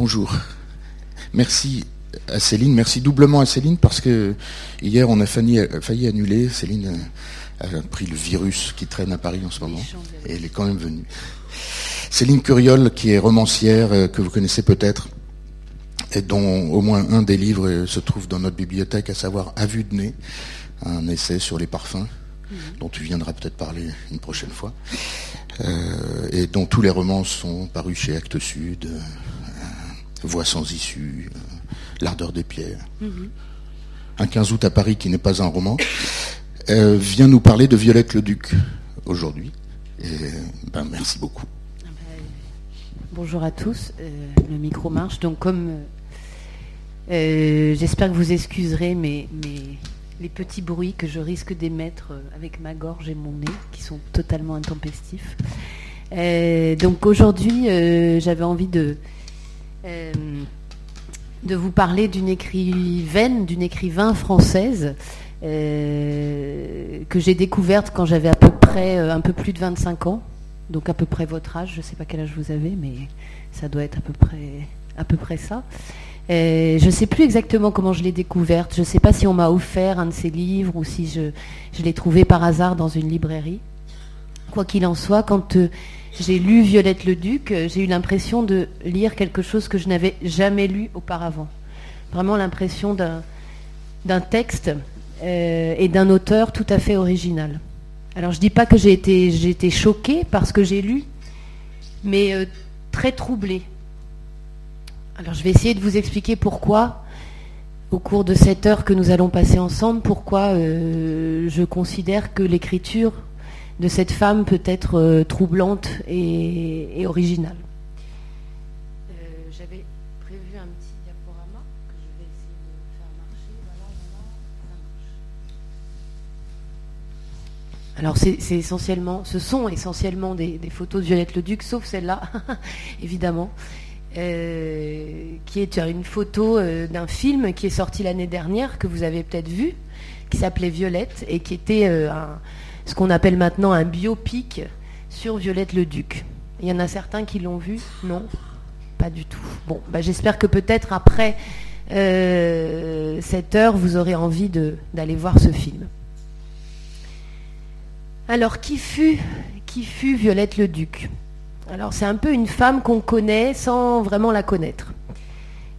Bonjour. Merci à Céline, merci doublement à Céline parce que hier on a failli, failli annuler. Céline a, pris le virus qui traîne à Paris en ce moment et elle est quand même venue. Céline Curiol, qui est romancière, euh, que vous connaissez peut-être, et dont au moins un des livres se trouve dans notre bibliothèque, à savoir À vue de nez, un essai sur les parfums, mhm. dont tu viendras peut-être parler une prochaine fois, euh, et dont tous les romans sont parus chez Actes Sud, euh, Voix sans issue, L'ardeur des pierres. Mhm. Un 15 août à Paris qui n'est pas un roman, vient nous parler de Violette le Duc aujourd'hui. Ben, merci beaucoup. Bonjour à tous, euh, le micro marche. Donc comme euh, euh, j'espère que vous excuserez mes, les petits bruits que je risque d'émettre avec ma gorge et mon nez, qui sont totalement intempestifs. donc aujourd'hui, j'avais envie de, de vous parler d'une écrivaine, d'une écrivain française que j'ai découverte quand j'avais à peu près un peu plus de 25 ans donc à peu près votre âge. Je ne sais pas quel âge vous avez, mais ça doit être à peu près, à peu près ça. je ne sais plus exactement comment je l'ai découverte. Je ne sais pas si on m'a offert un de ses livres ou si je, l'ai trouvé par hasard dans une librairie. Quoi qu'il en soit, quand euh, j'ai lu Violette le Duc, euh, j'ai eu l'impression de lire quelque chose que je n'avais jamais lu auparavant. Vraiment l'impression d'un texte euh, et d'un auteur tout à fait original. Alors je ne dis pas que j'ai été, choquée parce que j'ai lu, mais euh, très troublée. Alors je vais essayer de vous expliquer pourquoi, au cours de cette heure que nous allons passer ensemble, pourquoi je considère que l'écriture de cette femme peut être euh, troublante et originale. Alors c'est essentiellement, ce sont essentiellement des, photos de Violette le Duc, sauf celle-là, évidemment, euh, qui est une photo euh, d'un film qui est sorti l'année dernière, que vous avez peut-être vu, qui s'appelait Violette, et qui était euh, ce qu'on appelle maintenant un biopic sur Violette le Duc. Il y en a certains qui l'ont vu Non Pas du tout. Bon, bah, j'espère que peut-être après cette heure, vous aurez envie d'aller voir ce film. Alors, qui fut, qui fut Violette le Duc? Alors, c'est un peu une femme qu'on connaît sans vraiment la connaître.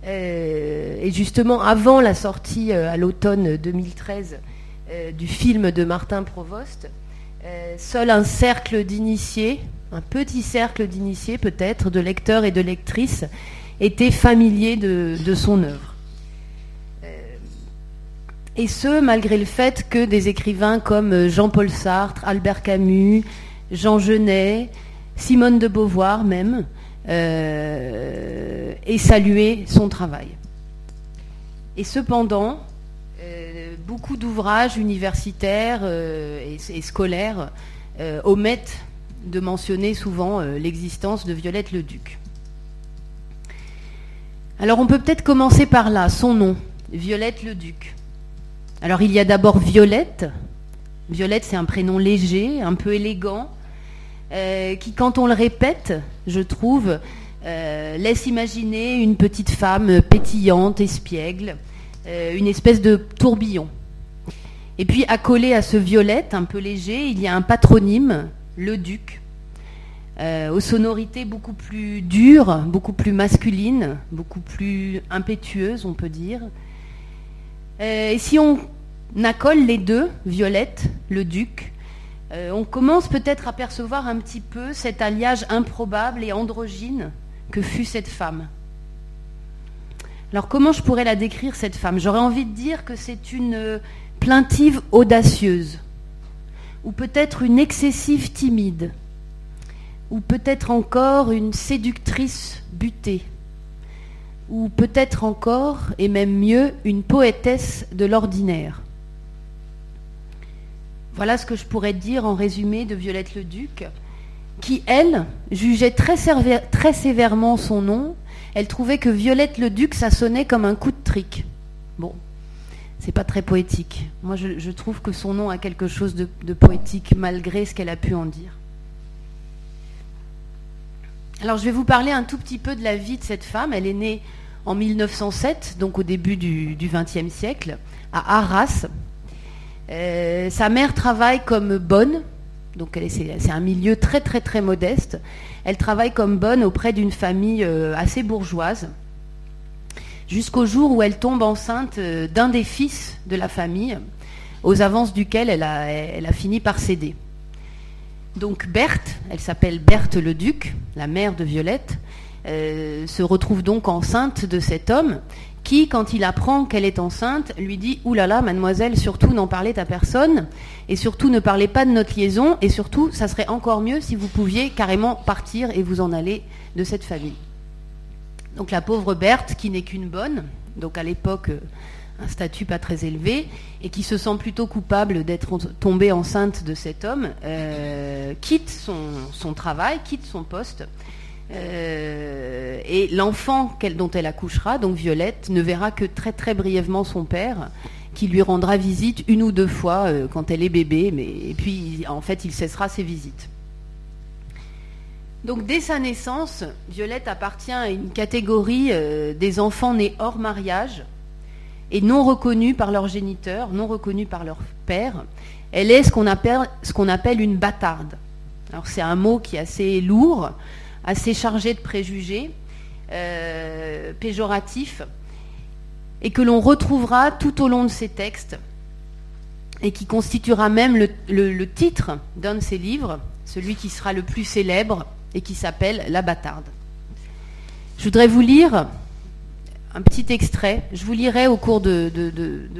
Euh, et justement, avant la sortie euh, à l'automne 2013 euh, du film de Martin Provost, seul un cercle d'initiés, un petit cercle d'initiés peut-être, de lecteurs et de lectrices, était familier de son œuvre. Et ce, malgré le fait que des écrivains comme euh, Jean-Paul Sartre, Albert Camus, Jean Genet, Simone de Beauvoir même, euh, aient salué son travail. Et cependant, euh, beaucoup d'ouvrages universitaires et, scolaires omettent de mentionner souvent l'existence de Violette le Duc. Alors on peut peut-être commencer par là, son nom, Violette le Duc. Alors il y a d'abord Violette. Violette, c'est un prénom léger, un peu élégant, euh, qui, quand on le répète, je trouve, euh, laisse imaginer une petite femme pétillante, espiègle, euh, une espèce de tourbillon. Et puis, accolé à ce Violette, un peu léger, il y a un patronyme, le Duc, aux sonorités beaucoup plus dures, beaucoup plus masculines, beaucoup plus impétueuses, on peut dire. Euh, et si on accole les deux, Violette, le duc, euh, on commence peut-être à percevoir un petit peu cet alliage improbable et androgyne que fut cette femme. Alors comment je pourrais la décrire, cette femme? J'aurais envie de dire que c'est une euh, plaintive audacieuse, ou peut-être une excessive timide, ou peut-être encore une séductrice butée ou peut-être encore, et même mieux, une poétesse de l'ordinaire. Voilà ce que je pourrais dire en résumé de Violette le Duc, qui, elle, jugeait très, sévèrement son nom. Elle trouvait que Violette le Duc, ça sonnait comme un coup de trick. Bon, c'est pas très poétique. Moi, je, trouve que son nom a quelque chose de poétique, malgré ce qu'elle a pu en dire. Alors je vais vous parler un tout petit peu de la vie de cette femme. Elle est née en 1907, donc au début du XXe siècle, à Arras. Euh, sa mère travaille comme bonne, donc c'est un milieu très très très modeste. Elle travaille comme bonne auprès d'une famille euh, assez bourgeoise, jusqu'au jour où elle tombe enceinte euh, d'un des fils de la famille, aux avances duquel elle a, fini par céder. Donc Berthe, elle s'appelle Berthe le Duc, la mère de Violette, euh, se retrouve donc enceinte de cet homme qui, quand il apprend qu'elle est enceinte, lui dit Ouh là là, mademoiselle, surtout n'en parlez à personne, et surtout ne parlez pas de notre liaison, et surtout, ça serait encore mieux si vous pouviez carrément partir et vous en aller de cette famille. Donc la pauvre Berthe, qui n'est qu'une bonne, donc à l'époque euh, un statut pas très élevé, et qui se sent plutôt coupable d'être tombée enceinte de cet homme, euh, quitte son, travail, quitte son poste, euh, et l'enfant dont elle accouchera, donc Violette, ne verra que très très brièvement son père, qui lui rendra visite une ou deux fois quand elle est bébé, mais et puis en fait il cessera ses visites. Donc dès sa naissance, Violette appartient à une catégorie euh, des enfants nés hors mariage et non reconnus par leur géniteur, non reconnus par leur père. Elle est ce qu'on appelle, une bâtarde. Alors c'est un mot qui est assez lourd, assez chargé de préjugés, euh, péjoratifs, et que l'on retrouvera tout au long de ces textes, et qui constituera même le, titre d'un de ses livres, celui qui sera le plus célèbre, et qui s'appelle La bâtarde. Je voudrais vous lire un petit extrait. Je vous lirai au cours de,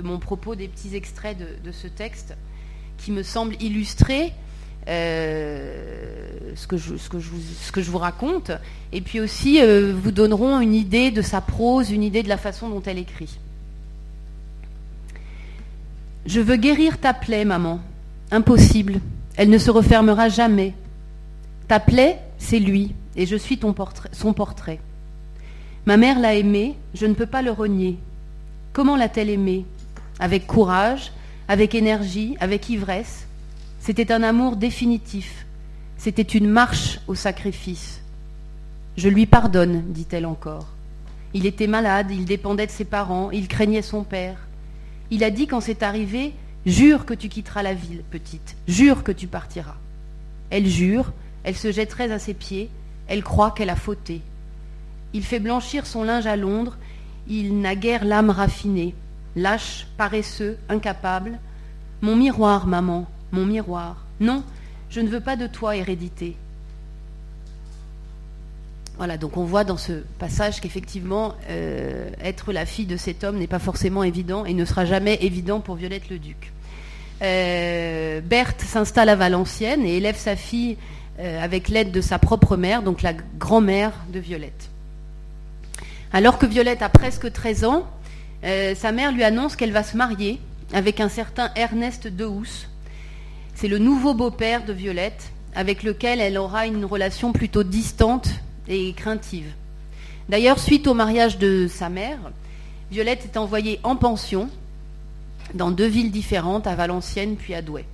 mon propos des petits extraits de, ce texte qui me semble illustrer euh, ce, que je, vous, raconte, et puis aussi euh, vous donneront une idée de sa prose, une idée de la façon dont elle écrit. Je veux guérir ta plaie, maman. Impossible. Elle ne se refermera jamais. Ta plaie, c'est lui, et je suis son portrait. Ma mère l'a aimé, je ne peux pas le renier. Comment l'a-t-elle aimé? Avec courage, avec énergie, avec ivresse, c'était un amour définitif. C'était une marche au sacrifice. Je lui pardonne, dit-elle encore. Il était malade, il dépendait de ses parents, il craignait son père. Il a dit quand c'est arrivé, Jure que tu quitteras la ville, petite, jure que tu partiras. Elle jure, elle se jetterait à ses pieds, elle croit qu'elle a fauté. Il fait blanchir son linge à Londres, il n'a guère l'âme raffinée, lâche, paresseux, incapable. Mon miroir, maman, mon miroir. Non, je ne veux pas de toi, hérédité. Voilà, donc on voit dans ce passage qu'effectivement, euh, être la fille de cet homme n'est pas forcément évident et ne sera jamais évident pour Violette le Duc. Euh, Berthe s'installe à Valenciennes et élève sa fille euh, avec l'aide de sa propre mère, donc la grand-mère de Violette. Alors que Violette a presque 13 ans, sa mère lui annonce qu'elle va se marier avec un certain Ernest Dehousse, c'est le nouveau beau-père de Violette, avec lequel elle aura une relation plutôt distante et craintive. D'ailleurs, suite au mariage de sa mère, Violette est envoyée en pension dans deux villes différentes, à Valenciennes puis à Douai.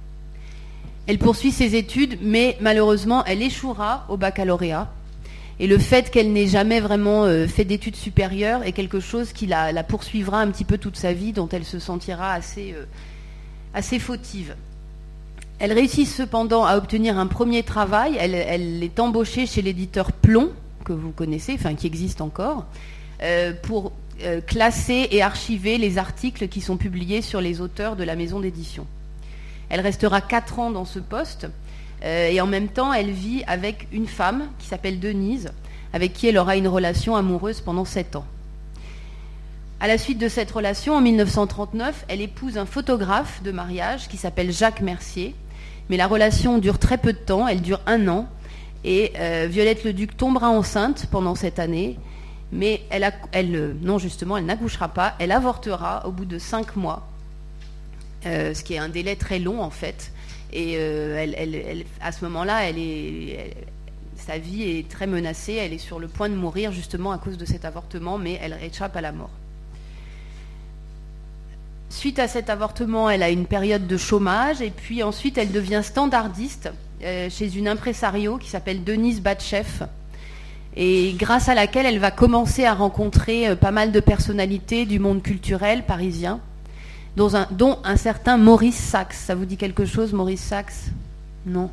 Elle poursuit ses études, mais malheureusement, elle échouera au baccalauréat. Et le fait qu'elle n'ait jamais vraiment euh, fait d'études supérieures est quelque chose qui la, poursuivra un petit peu toute sa vie, dont elle se sentira assez, euh, fautive. Elle réussit cependant à obtenir un premier travail. Elle, est embauchée chez l'éditeur Plomb, que vous connaissez, enfin qui existe encore, euh, pour classer et archiver les articles qui sont publiés sur les auteurs de la maison d'édition. Elle restera quatre ans dans ce poste euh, et en même temps, elle vit avec une femme qui s'appelle Denise, avec qui elle aura une relation amoureuse pendant sept ans. À la suite de cette relation, en 1939, elle épouse un photographe de mariage qui s'appelle Jacques Mercier, mais la relation dure très peu de temps, elle dure un an. Et euh, Violette le Duc tombera enceinte pendant cette année, mais elle, elle euh, non justement, elle n'accouchera pas, elle avortera au bout de cinq mois, euh, ce qui est un délai très long en fait. Et elle, à ce moment-là, sa vie est très menacée, elle est sur le point de mourir justement à cause de cet avortement, mais elle échappe à la mort. Suite à cet avortement, elle a une période de chômage et puis ensuite elle devient standardiste euh, chez une impresario qui s'appelle Denise Batchef, et grâce à laquelle elle va commencer à rencontrer pas mal de personnalités du monde culturel parisien, dont un, certain Maurice Sachs. Ça vous dit quelque chose, Maurice Sachs? Non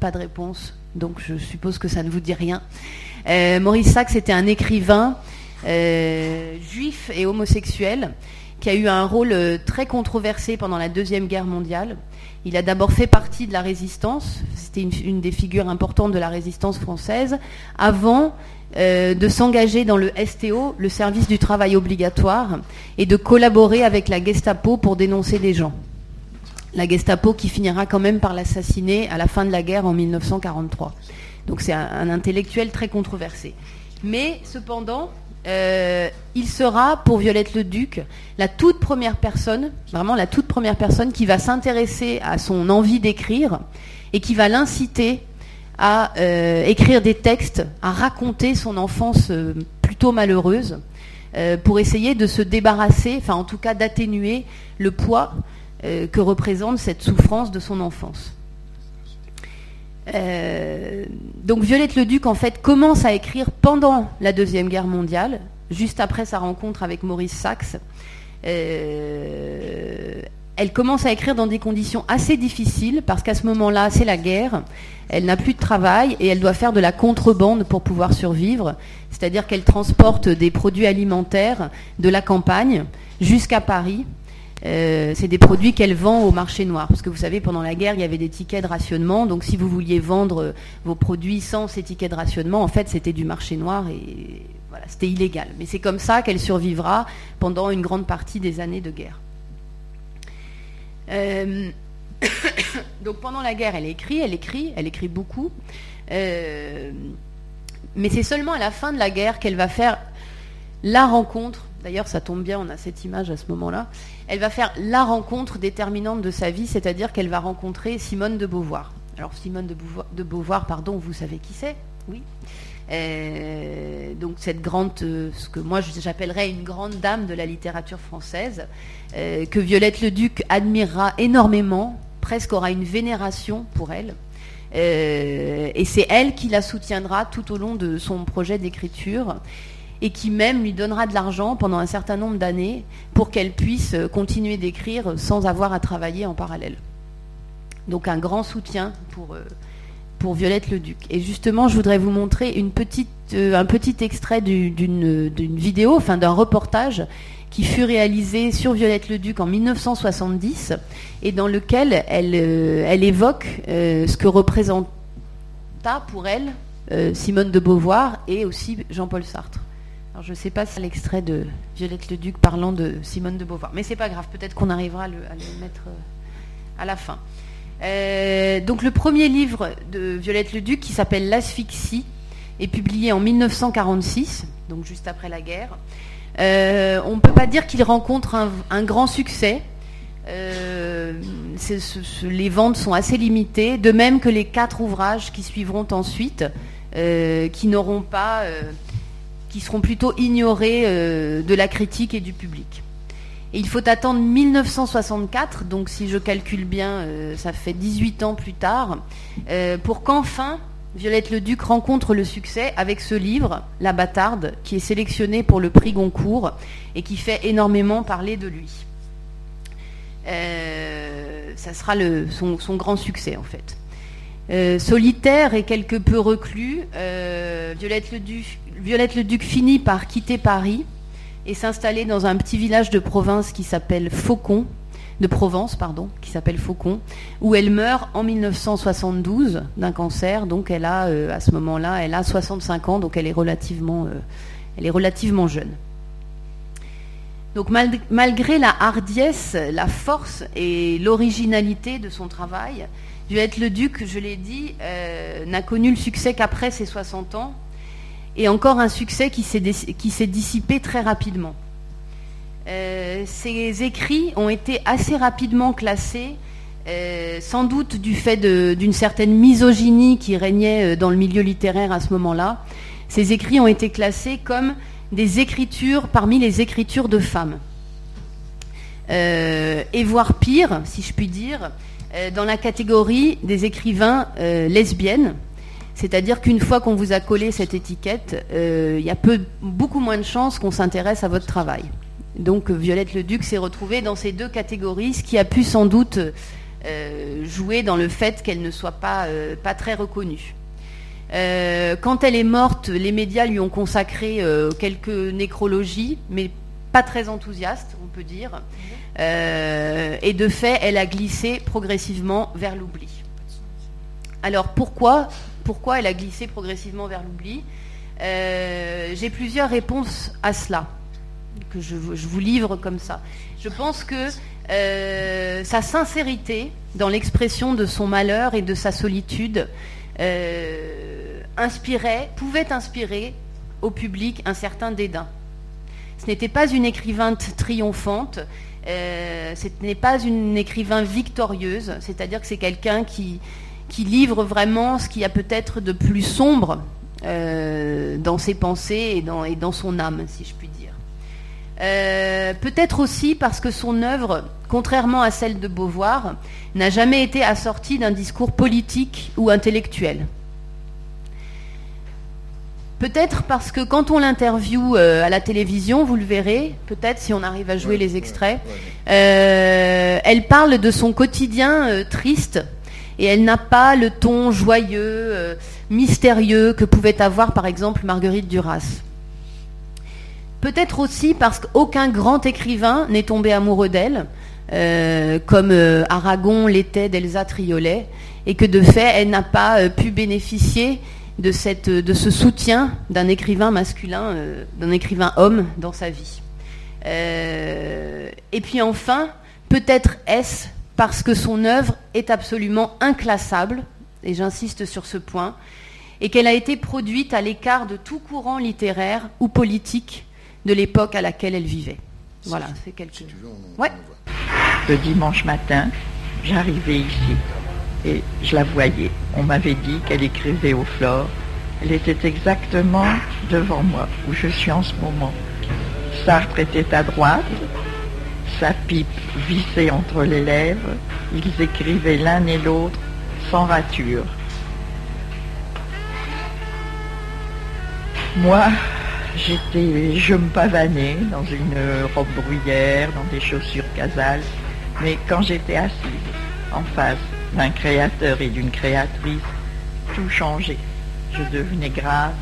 Pas de réponse. Donc je suppose que ça ne vous dit rien. Maurice Sachs était un écrivain juif et homosexuel qui a eu un rôle euh, très controversé pendant la Deuxième Guerre mondiale. Il a d'abord fait partie de la résistance, c'était une, des figures importantes de la résistance française, avant euh, de s'engager dans le STO, le service du travail obligatoire, et de collaborer avec la Gestapo pour dénoncer des gens. La Gestapo qui finira quand même par l'assassiner à la fin de la guerre en 1943. Donc c'est un intellectuel très controversé. Mais cependant, euh, il sera, pour Violette le Duc, la toute première personne, vraiment la toute première personne qui va s'intéresser à son envie d'écrire et qui va l'inciter à euh, écrire des textes, à raconter son enfance euh, plutôt malheureuse, pour essayer de se débarrasser, enfin en tout cas d'atténuer le poids que représente cette souffrance de son enfance. Euh, donc Violette le Duc en fait commence à écrire pendant la deuxième guerre mondiale, juste après sa rencontre avec Maurice Sachs. Euh, elle commence à écrire dans des conditions assez difficiles parce qu'à ce moment-là, c'est la guerre. Elle n'a plus de travail et elle doit faire de la contrebande pour pouvoir survivre. C'est-à-dire qu'elle transporte des produits alimentaires de la campagne jusqu'à Paris euh, c'est des produits qu'elle vend au marché noir. Parce que vous savez, pendant la guerre, il y avait des tickets de rationnement. Donc si vous vouliez vendre euh, vos produits sans ces tickets de rationnement, en fait, c'était du marché noir et voilà, c'était illégal. Mais c'est comme ça qu'elle survivra pendant une grande partie des années de guerre. Euh, donc pendant la guerre, elle écrit, elle écrit, elle écrit beaucoup. mais c'est seulement à la fin de la guerre qu'elle va faire la rencontre D'ailleurs, ça tombe bien, on a cette image à ce moment-là. Elle va faire la rencontre déterminante de sa vie, c'est-à-dire qu'elle va rencontrer Simone de Beauvoir. Alors Simone de Beauvoir, pardon, vous savez qui c'est? Oui. Euh, donc cette grande, euh, ce que moi j'appellerais une grande dame de la littérature française, euh, que Violette le Duc admirera énormément, presque aura une vénération pour elle. et c'est elle qui la soutiendra tout au long de son projet d'écriture et qui même lui donnera de l'argent pendant un certain nombre d'années pour qu'elle puisse continuer d'écrire sans avoir à travailler en parallèle. Donc un grand soutien pour, euh, pour Violette le Duc. Et justement, je voudrais vous montrer une petite, euh, un petit extrait d'une vidéo, enfin d'un reportage qui fut réalisé sur Violette le Duc en 1970 et dans lequel elle, euh, elle évoque ce que représenta pour elle Simone de Beauvoir et aussi Jean-Paul Sartre je ne sais pas si l'extrait de Violette le Duc parlant de Simone de Beauvoir, mais c'est pas grave, peut-être qu'on arrivera à le, mettre euh, à la fin. Euh, donc le premier livre de Violette le Duc, qui s'appelle L'asphyxie, est publié en 1946, donc juste après la guerre. Euh, on ne peut pas dire qu'il rencontre un, grand succès. les ventes sont assez limitées, de même que les quatre ouvrages qui suivront ensuite, qui n'auront pas qui seront plutôt ignorés euh, de la critique et du public. Et il faut attendre 1964, donc si je calcule bien, euh, ça fait 18 ans plus tard, euh, pour qu'enfin Violette le Duc rencontre le succès avec ce livre, La Bâtarde, qui est sélectionné pour le prix Goncourt et qui fait énormément parler de lui. ça sera son, grand succès en fait. solitaire et quelque peu reclus, Violette le Duc Violette le Duc finit par quitter Paris et s'installer dans un petit village de province qui s'appelle Faucon, de Provence, pardon, qui s'appelle Faucon, où elle meurt en 1972 d'un cancer. Donc elle a, euh, à ce moment-là, elle a 65 ans, donc elle est relativement, euh, jeune. Donc malgré la hardiesse, la force et l'originalité de son travail, Violette le Duc, je l'ai dit, euh, n'a connu le succès qu'après ses 60 ans, et encore un succès qui s'est dissipé très rapidement. Euh, ces écrits ont été assez rapidement classés, euh, sans doute du fait d'une certaine misogynie qui régnait euh, dans le milieu littéraire à ce moment-là. Ces écrits ont été classés comme des écritures parmi les écritures de femmes. et voire pire, si je puis dire, dans la catégorie des écrivains lesbiennes, C'est-à-dire qu'une fois qu'on vous a collé cette étiquette, euh, il y a beaucoup moins de chances qu'on s'intéresse à votre travail. Donc Violette Leduc s'est retrouvée dans ces deux catégories, ce qui a pu sans doute euh, jouer dans le fait qu'elle ne soit euh, pas très reconnue. quand elle est morte, les médias lui ont consacré quelques nécrologies, mais pas très enthousiastes, on peut dire. et de fait, elle a glissé progressivement vers l'oubli. Alors pourquoi, pourquoi elle a glissé progressivement vers l'oubli J'ai plusieurs réponses à cela que je, vous livre comme ça. Je pense que euh, sa sincérité dans l'expression de son malheur et de sa solitude euh, inspirait, pouvait inspirer au public un certain dédain. Ce n'était pas une écrivain triomphante, euh, ce n'est pas une écrivain victorieuse, c'est-à-dire que c'est quelqu'un qui, qui livre vraiment ce qu'il y a peut-être de plus sombre dans ses pensées et dans, et dans son âme, si je puis dire. Euh, peut-être aussi parce que son œuvre, contrairement à celle de Beauvoir, n'a jamais été assortie d'un discours politique ou intellectuel. Peut-être parce que quand on l'interviewe euh, à la télévision, vous le verrez, peut-être si on arrive à jouer les extraits, euh, elle parle de son quotidien triste et elle n'a pas le ton joyeux, mystérieux que pouvait avoir par exemple Marguerite Duras. Peut-être aussi parce qu'aucun grand écrivain n'est tombé amoureux d'elle, euh, comme euh, Aragon l'était d'Elsa Triolet, et que de fait, elle n'a pas euh, pu bénéficier de ce soutien d'un écrivain masculin, d'un écrivain homme dans sa vie. et puis enfin, peut-être est-ce parce que son œuvre est absolument inclassable, et j'insiste sur ce point, et qu'elle a été produite à l'écart de tout courant littéraire ou politique de l'époque à laquelle elle vivait. Voilà, c'est quelque chose. ouais. Le dimanche matin, j'arrivais ici et je la voyais. On m'avait dit qu'elle écrivait au flore. Elle était exactement devant moi, où je suis en ce moment. Sartre était à droite, sa pipe vissait entre les lèvres. Ils écrivaient l'un et l'autre sans rature. Moi, J'étais, je me pavanais dans une robe bruyère, dans des chaussures casales, mais quand j'étais assise en face d'un créateur et d'une créatrice, tout changeait. Je devenais grave,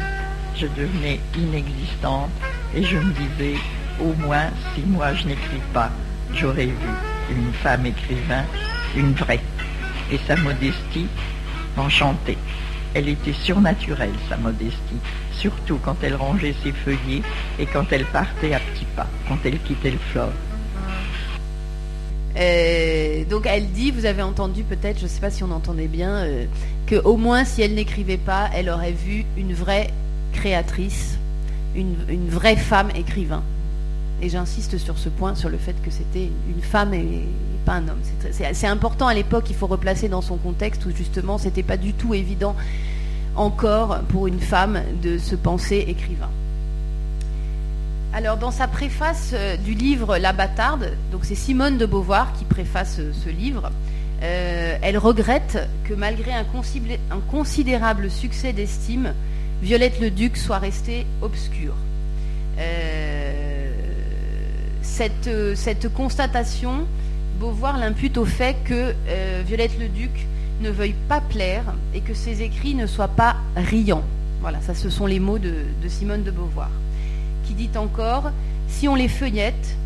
je devenais inexistante, et je me disais, au moins, si moi je n'écris pas, j'aurais vu une femme écrivain, une vraie. Et sa modestie m'enchantait. Elle était surnaturelle, sa modestie surtout quand elle rangeait ses feuillets et quand elle partait à petits pas, quand elle quittait le flore. Euh, donc elle dit, vous avez entendu peut-être, je ne sais pas si on entendait bien, euh, que au moins si elle n'écrivait pas, elle aurait vu une vraie créatrice, une, vraie femme écrivain. Et j'insiste sur ce point, sur le fait que c'était une femme et, pas un homme. C'est important à l'époque, il faut replacer dans son contexte où justement c'était pas du tout évident encore pour une femme de se penser écrivain. Alors, dans sa préface euh, du livre La bâtarde, donc c'est Simone de Beauvoir qui préface euh, ce livre, euh, elle regrette que malgré un, considérable succès d'estime, Violette le Duc soit restée obscure. Cette, cette, constatation, Beauvoir l'impute au fait que Violette le Duc ne veuille pas plaire et que ses écrits ne soient pas riants. Voilà, ça ce sont les mots de, Simone de Beauvoir, qui dit encore, si on les feuillette,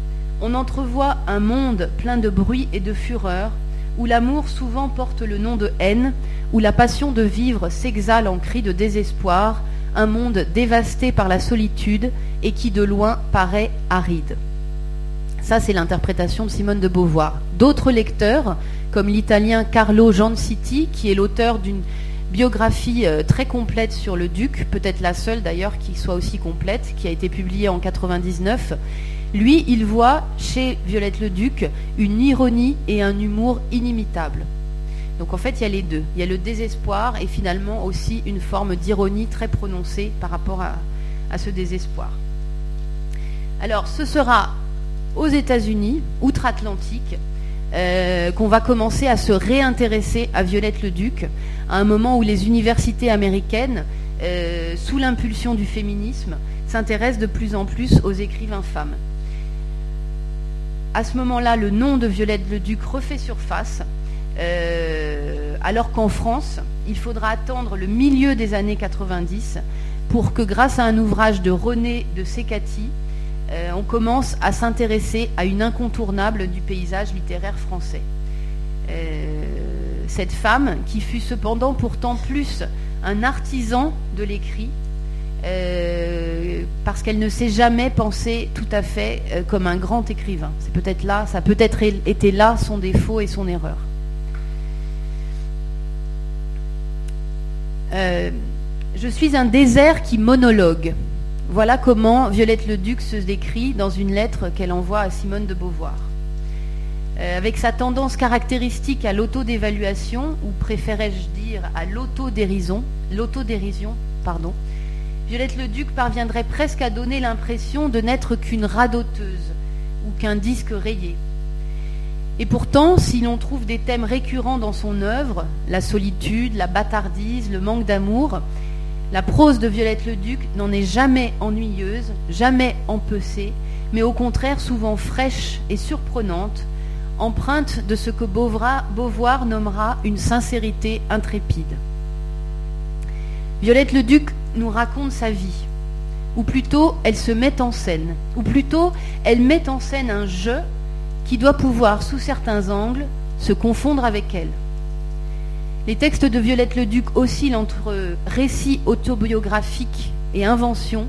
on entrevoit un monde plein de bruit et de fureur, où l'amour souvent porte le nom de haine, où la passion de vivre s'exhale en cris de désespoir, un monde dévasté par la solitude et qui de loin paraît aride. Ça, c'est l'interprétation de Simone de Beauvoir. D'autres lecteurs comme l'italien Carlo Gianciti, qui est l'auteur d'une biographie euh, très complète sur le duc, peut-être la seule d'ailleurs qui soit aussi complète, qui a été publiée en 99. Lui, il voit chez Violette le Duc une ironie et un humour inimitables. Donc en fait, il y a les deux. Il y a le désespoir et finalement aussi une forme d'ironie très prononcée par rapport à, à ce désespoir. Alors ce sera aux États-Unis, outre-Atlantique, euh, qu'on va commencer à se réintéresser à Violette le Duc, à un moment où les universités américaines, euh, sous l'impulsion du féminisme, s'intéressent de plus en plus aux écrivains femmes. À ce moment-là, le nom de Violette le Duc refait surface, euh, alors qu'en France, il faudra attendre le milieu des années 90 pour que, grâce à un ouvrage de René de Secati, euh, on commence à s'intéresser à une incontournable du paysage littéraire français. Euh, cette femme, qui fut cependant pourtant plus un artisan de l'écrit, euh, parce qu'elle ne s'est jamais pensée tout à fait comme un grand écrivain. C'est peut-être là, ça a peut-être été là son défaut et son erreur. je suis un désert qui monologue. Voilà comment Violette le Duc se décrit dans une lettre qu'elle envoie à Simone de Beauvoir. Euh, avec sa tendance caractéristique à l'autodévaluation, ou préférais-je dire à l'autodérision, l'autodérision, pardon, Violette le Duc parviendrait presque à donner l'impression de n'être qu'une radoteuse ou qu'un disque rayé. Et pourtant, si l'on trouve des thèmes récurrents dans son œuvre, la solitude, la bâtardise, le manque d'amour, la prose de Violette le Duc n'en est jamais ennuyeuse, jamais empecée, mais au contraire souvent fraîche et surprenante, empreinte de ce que Beauvoir nommera une sincérité intrépide. Violette le Duc nous raconte sa vie, ou plutôt elle se met en scène, ou plutôt elle met en scène un jeu qui doit pouvoir, sous certains angles, se confondre avec elle. Les textes de Violette le Duc oscillent entre récits autobiographiques et inventions,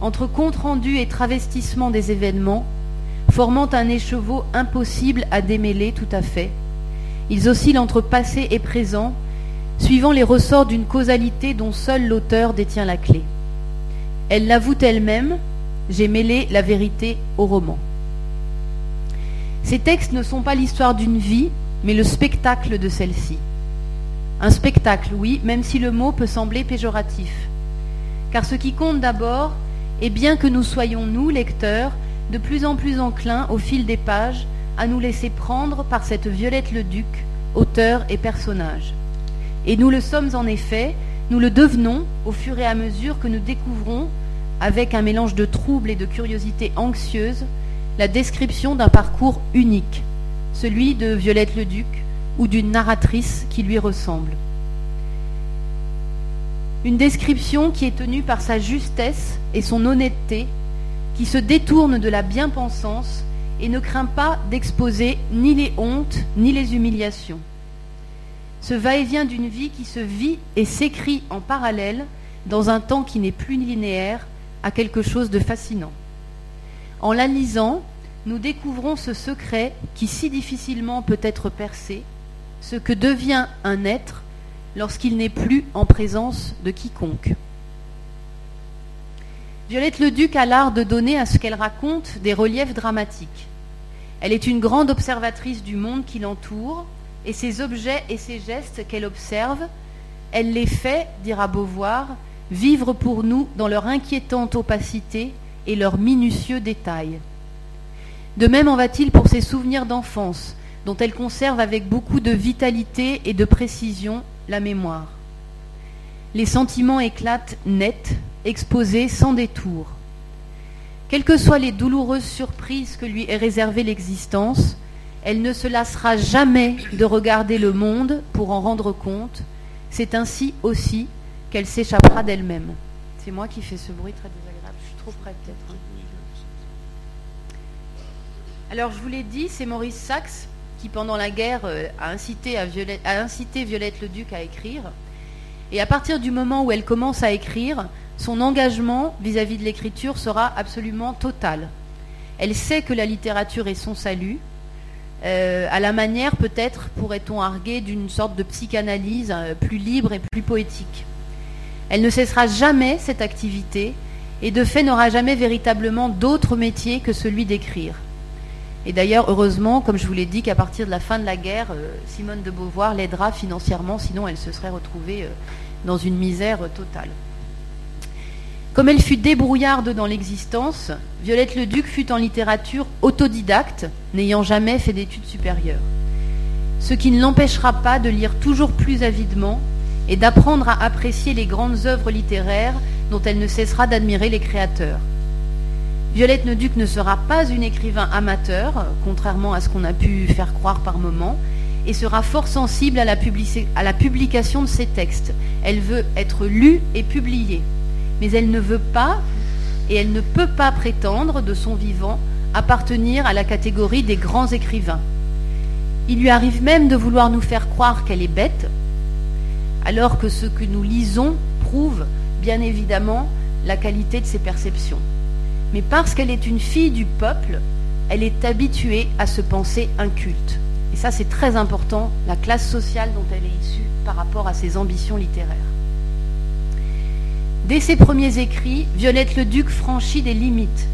entre compte-rendu et travestissement des événements, formant un écheveau impossible à démêler tout à fait. Ils oscillent entre passé et présent, suivant les ressorts d'une causalité dont seul l'auteur détient la clé. Elle l'avoue elle-même, j'ai mêlé la vérité au roman. Ces textes ne sont pas l'histoire d'une vie, mais le spectacle de celle-ci. Un spectacle, oui, même si le mot peut sembler péjoratif. Car ce qui compte d'abord est bien que nous soyons, nous, lecteurs, de plus en plus enclins, au fil des pages, à nous laisser prendre par cette Violette le Duc, auteur et personnage. Et nous le sommes en effet, nous le devenons au fur et à mesure que nous découvrons, avec un mélange de trouble et de curiosité anxieuse, la description d'un parcours unique, celui de Violette le Duc, ou d'une narratrice qui lui ressemble. Une description qui est tenue par sa justesse et son honnêteté, qui se détourne de la bien-pensance et ne craint pas d'exposer ni les hontes ni les humiliations. Ce va-et-vient d'une vie qui se vit et s'écrit en parallèle dans un temps qui n'est plus linéaire a quelque chose de fascinant. En la lisant, nous découvrons ce secret qui si difficilement peut être percé, ce que devient un être lorsqu'il n'est plus en présence de quiconque. Violette le Duc a l'art de donner à ce qu'elle raconte des reliefs dramatiques. Elle est une grande observatrice du monde qui l'entoure, et ses objets et ses gestes qu'elle observe, elle les fait, dira Beauvoir, vivre pour nous dans leur inquiétante opacité et leurs minutieux détails. De même en va-t-il pour ses souvenirs d'enfance, dont elle conserve avec beaucoup de vitalité et de précision la mémoire. Les sentiments éclatent nets, exposés sans détour. Quelles que soient les douloureuses surprises que lui est réservée l'existence, elle ne se lassera jamais de regarder le monde pour en rendre compte. C'est ainsi aussi qu'elle s'échappera d'elle-même. C'est moi qui fais ce bruit très désagréable. Je suis trop près peut-être. Hein. Alors je vous l'ai dit, c'est Maurice Sachs qui, pendant la guerre, euh, a incité, Violette, Violette le Duc à écrire. Et à partir du moment où elle commence à écrire, son engagement vis-à-vis de l'écriture sera absolument total. Elle sait que la littérature est son salut, euh, à la manière peut-être, pourrait-on arguer, d'une sorte de psychanalyse euh, plus libre et plus poétique. Elle ne cessera jamais cette activité et de fait n'aura jamais véritablement d'autre métier que celui d'écrire. Et d'ailleurs, heureusement, comme je vous l'ai dit, qu'à partir de la fin de la guerre, euh, Simone de Beauvoir l'aidera financièrement, sinon elle se serait retrouvée euh, dans une misère euh, totale. Comme elle fut débrouillarde dans l'existence, Violette le Duc fut en littérature autodidacte, n'ayant jamais fait d'études supérieures. ce qui ne l'empêchera pas de lire toujours plus avidement et d'apprendre à apprécier les grandes œuvres littéraires dont elle ne cessera d'admirer les créateurs. Violette Leduc ne sera pas une écrivain amateur, contrairement à ce qu'on a pu faire croire par moments, et sera fort sensible à la, publication de ses textes. Elle veut être lue et publiée, mais elle ne veut pas et elle ne peut pas prétendre de son vivant appartenir à la catégorie des grands écrivains. Il lui arrive même de vouloir nous faire croire qu'elle est bête, alors que ce que nous lisons prouve bien évidemment la qualité de ses perceptions. Mais parce qu'elle est une fille du peuple, elle est habituée à se penser inculte. Et ça, c'est très important, la classe sociale dont elle est issue par rapport à ses ambitions littéraires. Dès ses premiers écrits, Violette le Duc franchit des limites,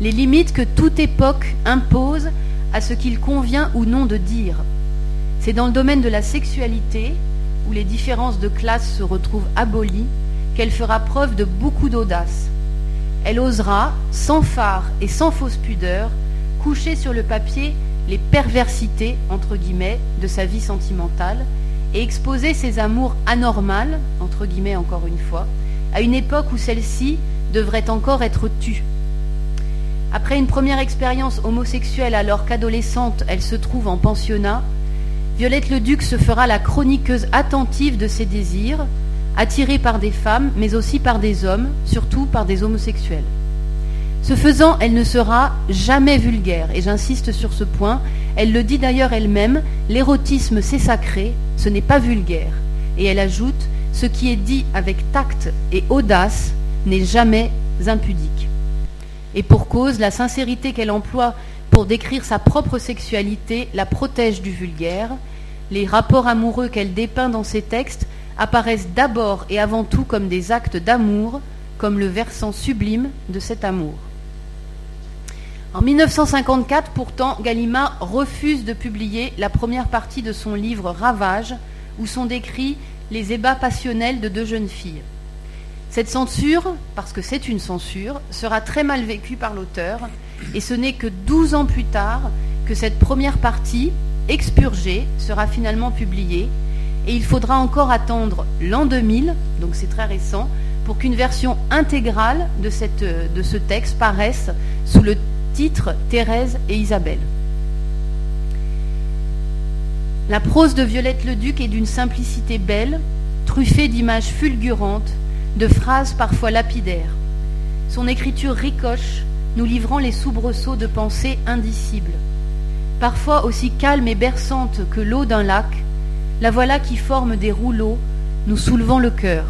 les limites que toute époque impose à ce qu'il convient ou non de dire. C'est dans le domaine de la sexualité, où les différences de classe se retrouvent abolies, qu'elle fera preuve de beaucoup d'audace. Elle osera, sans phare et sans fausse pudeur, coucher sur le papier les perversités, entre guillemets, de sa vie sentimentale et exposer ses amours anormales, entre guillemets encore une fois, à une époque où celle-ci devrait encore être tue. Après une première expérience homosexuelle alors qu'adolescente elle se trouve en pensionnat, Violette le Duc se fera la chroniqueuse attentive de ses désirs, attirée par des femmes, mais aussi par des hommes, surtout par des homosexuels. Ce faisant, elle ne sera jamais vulgaire, et j'insiste sur ce point, elle le dit d'ailleurs elle-même, l'érotisme c'est sacré, ce n'est pas vulgaire. Et elle ajoute, ce qui est dit avec tact et audace n'est jamais impudique. Et pour cause, la sincérité qu'elle emploie pour décrire sa propre sexualité la protège du vulgaire. Les rapports amoureux qu'elle dépeint dans ses textes apparaissent d'abord et avant tout comme des actes d'amour, comme le versant sublime de cet amour. En 1954, pourtant, Gallimard refuse de publier la première partie de son livre Ravage, où sont décrits les ébats passionnels de deux jeunes filles. Cette censure, parce que c'est une censure, sera très mal vécue par l'auteur, et ce n'est que 12 ans plus tard que cette première partie, expurgée, sera finalement publiée, et il faudra encore attendre l'an 2000, donc c'est très récent, pour qu'une version intégrale de, cette, de ce texte paraisse sous le titre Thérèse et Isabelle. La prose de Violette Leduc est d'une simplicité belle, truffée d'images fulgurantes, de phrases parfois lapidaires. Son écriture ricoche, nous livrant les soubresauts de pensées indicibles. Parfois aussi calme et berçante que l'eau d'un lac, la voilà qui forme des rouleaux, nous soulevant le cœur.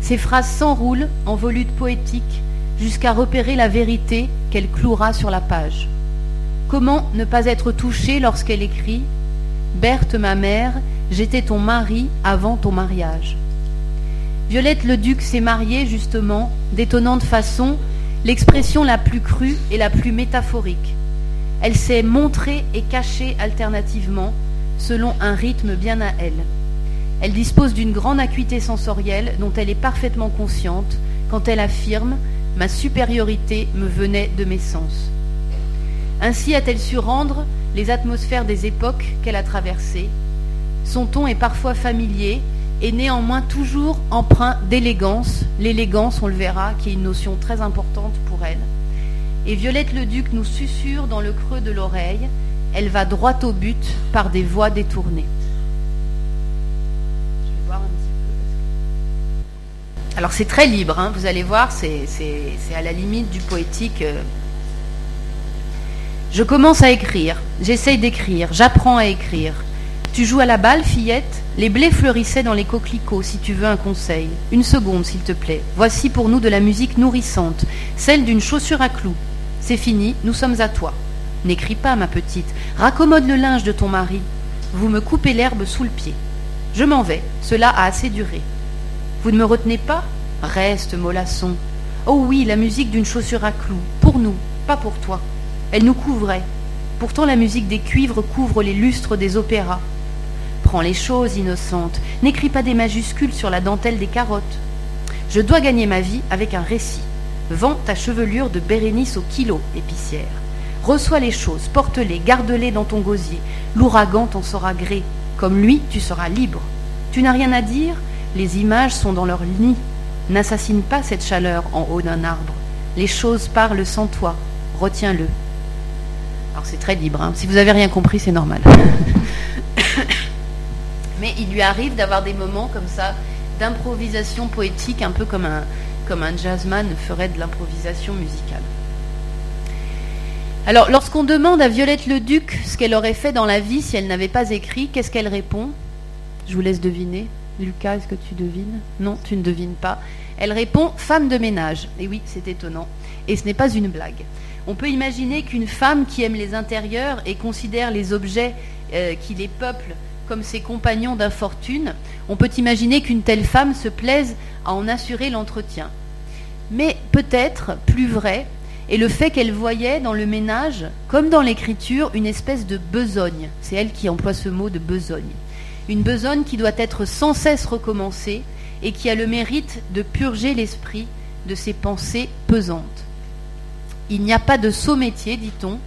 Ses phrases s'enroulent en volutes poétiques jusqu'à repérer la vérité qu'elle clouera sur la page. Comment ne pas être touché lorsqu'elle écrit Berthe, ma mère, j'étais ton mari avant ton mariage. Violette le Duc s'est mariée justement, d'étonnante façon, l'expression la plus crue et la plus métaphorique. Elle s'est montrée et cachée alternativement, selon un rythme bien à elle. Elle dispose d'une grande acuité sensorielle dont elle est parfaitement consciente quand elle affirme Ma supériorité me venait de mes sens. Ainsi a-t-elle su rendre les atmosphères des époques qu'elle a traversées. Son ton est parfois familier et néanmoins toujours empreint d'élégance. L'élégance, on le verra, qui est une notion très importante pour elle. Et Violette le Duc nous susurre dans le creux de l'oreille, elle va droit au but par des voies détournées. Je vais voir un petit peu. Alors c'est très libre, hein, vous allez voir, c'est à la limite du poétique. Euh, je commence à écrire, j'essaye d'écrire, j'apprends à écrire. Tu joues à la balle, fillette? Les blés fleurissaient dans les coquelicots, si tu veux un conseil. Une seconde, s'il te plaît. Voici pour nous de la musique nourrissante, celle d'une chaussure à clous. C'est fini, nous sommes à toi. N'écris pas, ma petite. Raccommode le linge de ton mari. Vous me coupez l'herbe sous le pied. Je m'en vais, cela a assez duré. Vous ne me retenez pas? Reste, mollasson. Oh oui, la musique d'une chaussure à clous, pour nous, pas pour toi. Elle nous couvrait. Pourtant la musique des cuivres couvre les lustres des opéras. Prends les choses, innocente. N'écris pas des majuscules sur la dentelle des carottes. Je dois gagner ma vie avec un récit. Vends ta chevelure de Bérénice au kilo, épicière. Reçois les choses, porte-les, garde-les dans ton gosier. L'ouragan t'en sera gré. Comme lui, tu seras libre. Tu n'as rien à dire? Les images sont dans leur nid. N'assassine pas cette chaleur en haut d'un arbre. Les choses parlent sans toi. Retiens-le. Alors c'est très libre. Hein. Si vous n'avez rien compris, c'est normal. Mais il lui arrive d'avoir des moments comme ça d'improvisation poétique, un peu comme un, comme un jazzman ferait de l'improvisation musicale. Alors, lorsqu'on demande à Violette le Duc ce qu'elle aurait fait dans la vie si elle n'avait pas écrit, qu'est-ce qu'elle répond? Je vous laisse deviner. Lucas, est-ce que tu devines? Non, tu ne devines pas. Elle répond femme de ménage. Et oui, c'est étonnant. Et ce n'est pas une blague. On peut imaginer qu'une femme qui aime les intérieurs et considère les objets euh, qui les peuplent comme ses compagnons d'infortune, on peut imaginer qu'une telle femme se plaise à en assurer l'entretien. Mais peut-être plus vrai est le fait qu'elle voyait dans le ménage, comme dans l'écriture, une espèce de besogne. C'est elle qui emploie ce mot de besogne. Une besogne qui doit être sans cesse recommencée et qui a le mérite de purger l'esprit de ses pensées pesantes. Il n'y a pas de saut métier, dit-on,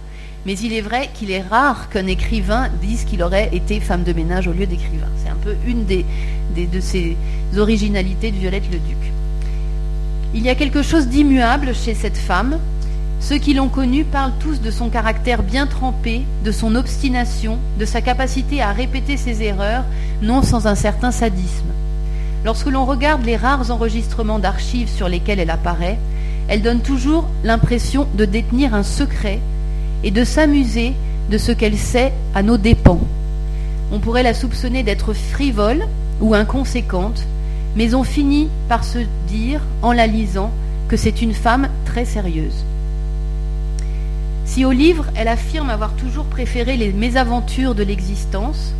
mais il est vrai qu'il est rare qu'un écrivain dise qu'il aurait été femme de ménage au lieu d'écrivain. C'est un peu une des, de ces originalités de Violette le Duc. Il y a quelque chose d'immuable chez cette femme. Ceux qui l'ont connue parlent tous de son caractère bien trempé, de son obstination, de sa capacité à répéter ses erreurs, non sans un certain sadisme. Lorsque l'on regarde les rares enregistrements d'archives sur lesquels elle apparaît, elle donne toujours l'impression de détenir un secret et de s'amuser de ce qu'elle sait à nos dépens. On pourrait la soupçonner d'être frivole ou inconséquente, mais on finit par se dire, en la lisant, que c'est une femme très sérieuse. Si au livre, elle affirme avoir toujours préféré les mésaventures de l'existence,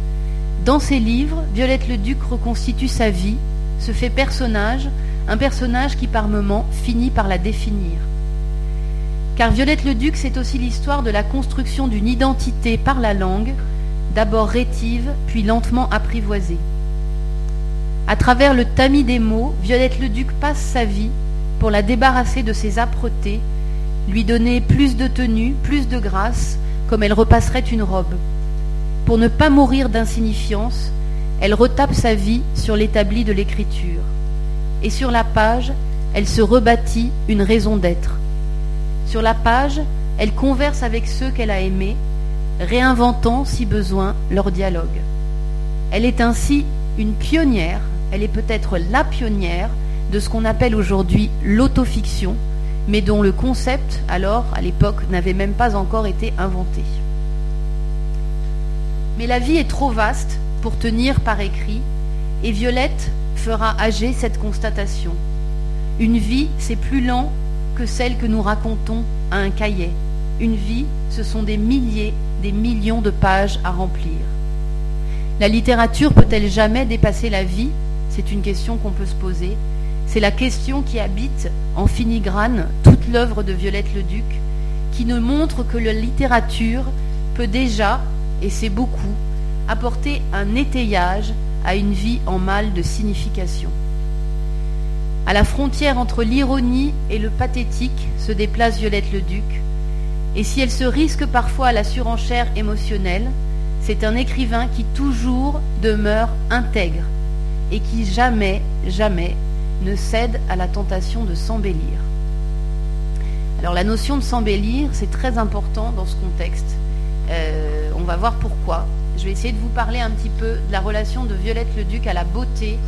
dans ses livres, Violette le Duc reconstitue sa vie, se fait personnage, un personnage qui par moments finit par la définir. Car Violette le Duc, c'est aussi l'histoire de la construction d'une identité par la langue, d'abord rétive, puis lentement apprivoisée. À travers le tamis des mots, Violette le Duc passe sa vie pour la débarrasser de ses âpretés, lui donner plus de tenue, plus de grâce, comme elle repasserait une robe. Pour ne pas mourir d'insignifiance, elle retape sa vie sur l'établi de l'écriture. Et sur la page, elle se rebâtit une raison d'être. Sur la page, elle converse avec ceux qu'elle a aimés, réinventant, si besoin, leur dialogue. Elle est ainsi une pionnière, elle est peut-être la pionnière de ce qu'on appelle aujourd'hui l'autofiction, mais dont le concept, alors, à l'époque, n'avait même pas encore été inventé. Mais la vie est trop vaste pour tenir par écrit, et Violette fera âger cette constatation. Une vie, c'est plus lent que celle que nous racontons à un cahier. Une vie, ce sont des milliers, des millions de pages à remplir. La littérature peut-elle jamais dépasser la vie? C'est une question qu'on peut se poser. C'est la question qui habite en filigrane toute l'œuvre de Violette le Duc, qui nous montre que la littérature peut déjà, et c'est beaucoup, apporter un étayage à une vie en mal de signification. À la frontière entre l'ironie et le pathétique se déplace Violette le Duc, et si elle se risque parfois à la surenchère émotionnelle, c'est un écrivain qui toujours demeure intègre et qui jamais, jamais ne cède à la tentation de s'embellir. Alors la notion de s'embellir, c'est très important dans ce contexte. Euh, on va voir pourquoi. Je vais essayer de vous parler un petit peu de la relation de Violette le Duc à la beauté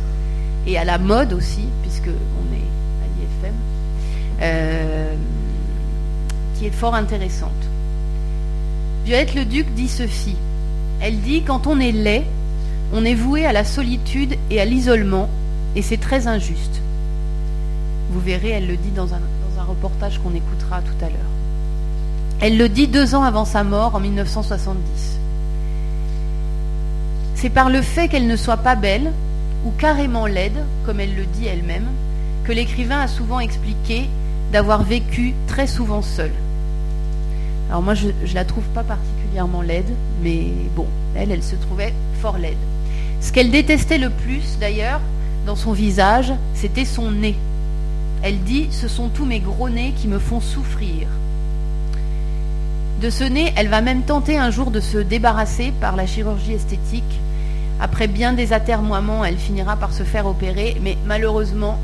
et à la mode aussi, puisque on est à l'IFM, euh, qui est fort intéressante. Violette le Duc dit ceci. Elle dit quand on est laid, on est voué à la solitude et à l'isolement, et c'est très injuste. Vous verrez, elle le dit dans un, dans un reportage qu'on écoutera tout à l'heure. Elle le dit deux ans avant sa mort, en 1970. C'est par le fait qu'elle ne soit pas belle, ou carrément laide, comme elle le dit elle-même, que l'écrivain a souvent expliqué d'avoir vécu très souvent seul. Alors moi, je ne la trouve pas particulièrement laide, mais bon, elle, elle se trouvait fort laide. Ce qu'elle détestait le plus, d'ailleurs, dans son visage, c'était son nez. Elle dit, ce sont tous mes gros nez qui me font souffrir. De ce nez, elle va même tenter un jour de se débarrasser par la chirurgie esthétique. Après bien des atermoiements, elle finira par se faire opérer, mais malheureusement,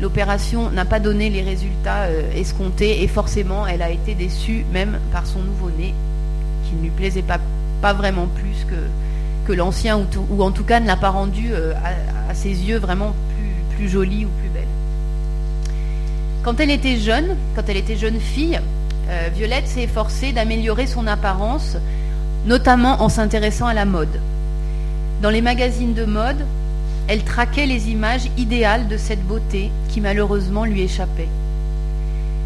l'opération n'a pas donné les résultats euh, escomptés et forcément, elle a été déçue même par son nouveau-né, qui ne lui plaisait pas, pas vraiment plus que, que l'ancien, ou, en tout cas ne l'a pas rendu euh, à, ses yeux vraiment plus, plus jolie ou plus belle. Quand elle était jeune, quand elle était jeune fille, euh, Violette s'est efforcée d'améliorer son apparence, notamment en s'intéressant à la mode. Dans les magazines de mode, elle traquait les images idéales de cette beauté qui malheureusement lui échappait.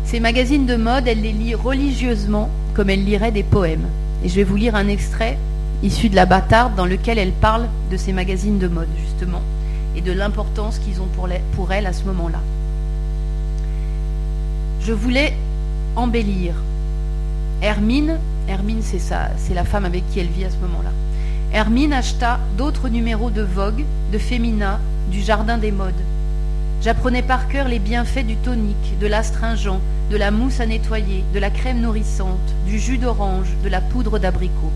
Ces magazines de mode, elle les lit religieusement comme elle lirait des poèmes. Et je vais vous lire un extrait issu de La Bâtarde dans lequel elle parle de ces magazines de mode, justement, et de l'importance qu'ils ont pour elle à ce moment-là. Je voulais embellir. Hermine, Hermine c'est la femme avec qui elle vit à ce moment-là. Hermine acheta d'autres numéros de Vogue, de Femina, du Jardin des Modes. J'apprenais par cœur les bienfaits du tonique, de l'astringent, de la mousse à nettoyer, de la crème nourrissante, du jus d'orange, de la poudre d'abricot.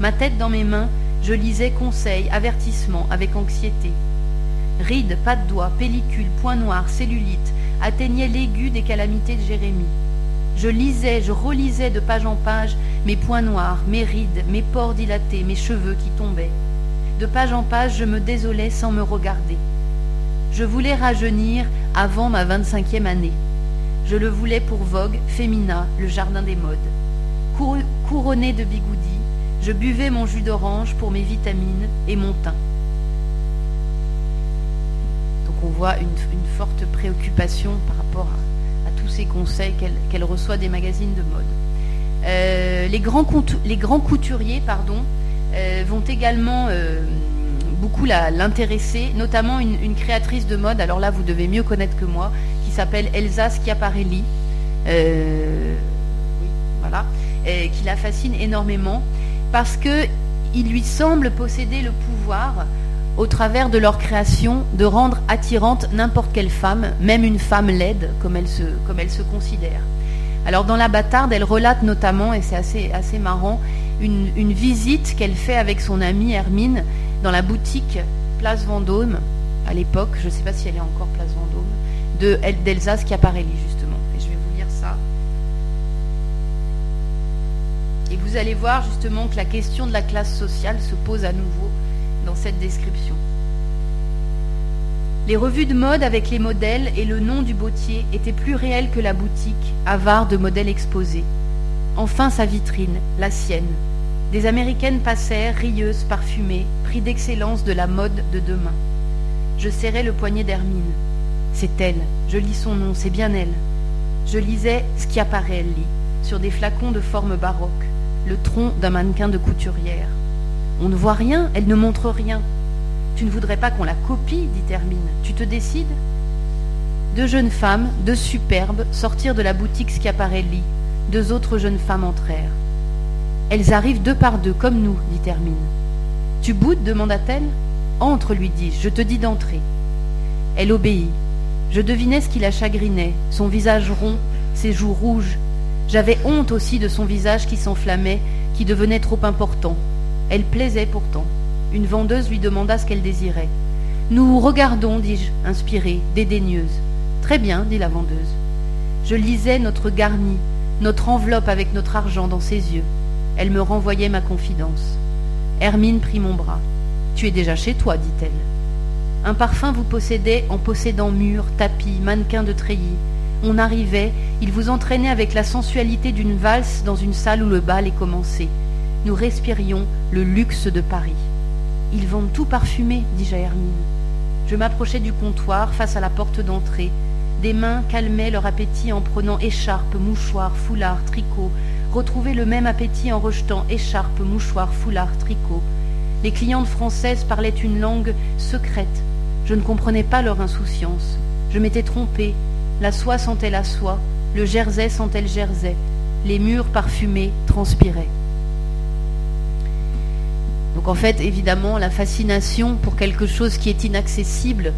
Ma tête dans mes mains, je lisais conseils, avertissements avec anxiété. Rides, pas de doigts, pellicules, points noirs, cellulite atteignaient l'aigu des calamités de Jérémie. Je lisais, je relisais de page en page mes points noirs, mes rides, mes pores dilatés, mes cheveux qui tombaient. De page en page, je me désolais sans me regarder. Je voulais rajeunir avant ma vingt-cinquième année. Je le voulais pour Vogue, Femina, le jardin des modes. Couronné de bigoudis, je buvais mon jus d'orange pour mes vitamines et mon teint. Donc on voit une, forte préoccupation par rapport à ces conseils qu'elle reçoit des magazines de mode. Euh, les, grands couturiers euh, vont également euh, beaucoup l'intéresser, notamment une, créatrice de mode, alors là vous devez mieux connaître que moi, qui s'appelle Elsa Schiaparelli, qui la fascine énormément, parce qu'il lui semble posséder le pouvoir au travers de leur création, de rendre attirante n'importe quelle femme, même une femme laide, comme elle se, considère. Alors dans La Bâtarde, elle relate notamment, et c'est assez, marrant, une, visite qu'elle fait avec son amie Hermine dans la boutique Place Vendôme, à l'époque, je ne sais pas si elle est encore Place Vendôme, de d'Elsa Schiaparelli justement. Et je vais vous lire ça. Et vous allez voir justement que la question de la classe sociale se pose à nouveau dans cette description. Les revues de mode avec les modèles et le nom du bottier étaient plus réels que la boutique, avare de modèles exposés. Enfin sa vitrine, la sienne. Des Américaines passèrent, rieuses, parfumées, prix d'excellence de la mode de demain. Je serrai le poignet d'Hermine. C'est elle, je lis son nom, c'est bien elle. Je lisais Schiaparelli sur des flacons de forme baroque, le tronc d'un mannequin de couturière. On ne voit rien, elle ne montre rien. Tu ne voudrais pas qu'on la copie, dit Hermine. Tu te décides? Deux jeunes femmes, deux superbes, sortirent de la boutique Schiaparelli. Deux autres jeunes femmes entrèrent. Elles arrivent deux par deux, comme nous, dit Hermine. Tu boudes? demanda-t-elle. Entre, lui dis-je, je te dis d'entrer. Elle obéit. Je devinais ce qui la chagrinait, son visage rond, ses joues rouges. J'avais honte aussi de son visage qui s'enflammait, qui devenait trop important. Elle plaisait pourtant. Une vendeuse lui demanda ce qu'elle désirait. Nous regardons, dis-je, inspirée, dédaigneuse. Très bien, dit la vendeuse. Je lisais notre garni, notre enveloppe avec notre argent dans ses yeux. Elle me renvoyait ma confidence. Hermine prit mon bras. Tu es déjà chez toi, dit-elle. Un parfum vous possédait en possédant murs, tapis, mannequins de treillis. On arrivait, il vous entraînait avec la sensualité d'une valse dans une salle où le bal est commencé nous respirions le luxe de Paris. Ils vendent tout parfumé, dis-je à Hermine. Je m'approchai du comptoir face à la porte d'entrée. Des mains calmaient leur appétit en prenant écharpe, mouchoir, foulard, tricot, retrouvaient le même appétit en rejetant écharpe, mouchoir, foulard, tricot. Les clientes françaises parlaient une langue secrète. Je ne comprenais pas leur insouciance. Je m'étais trompée. La soie sentait la soie, le jersey sentait le jersey. Les murs parfumés transpiraient. Donc en fait, évidemment, la fascination pour quelque chose qui est inaccessible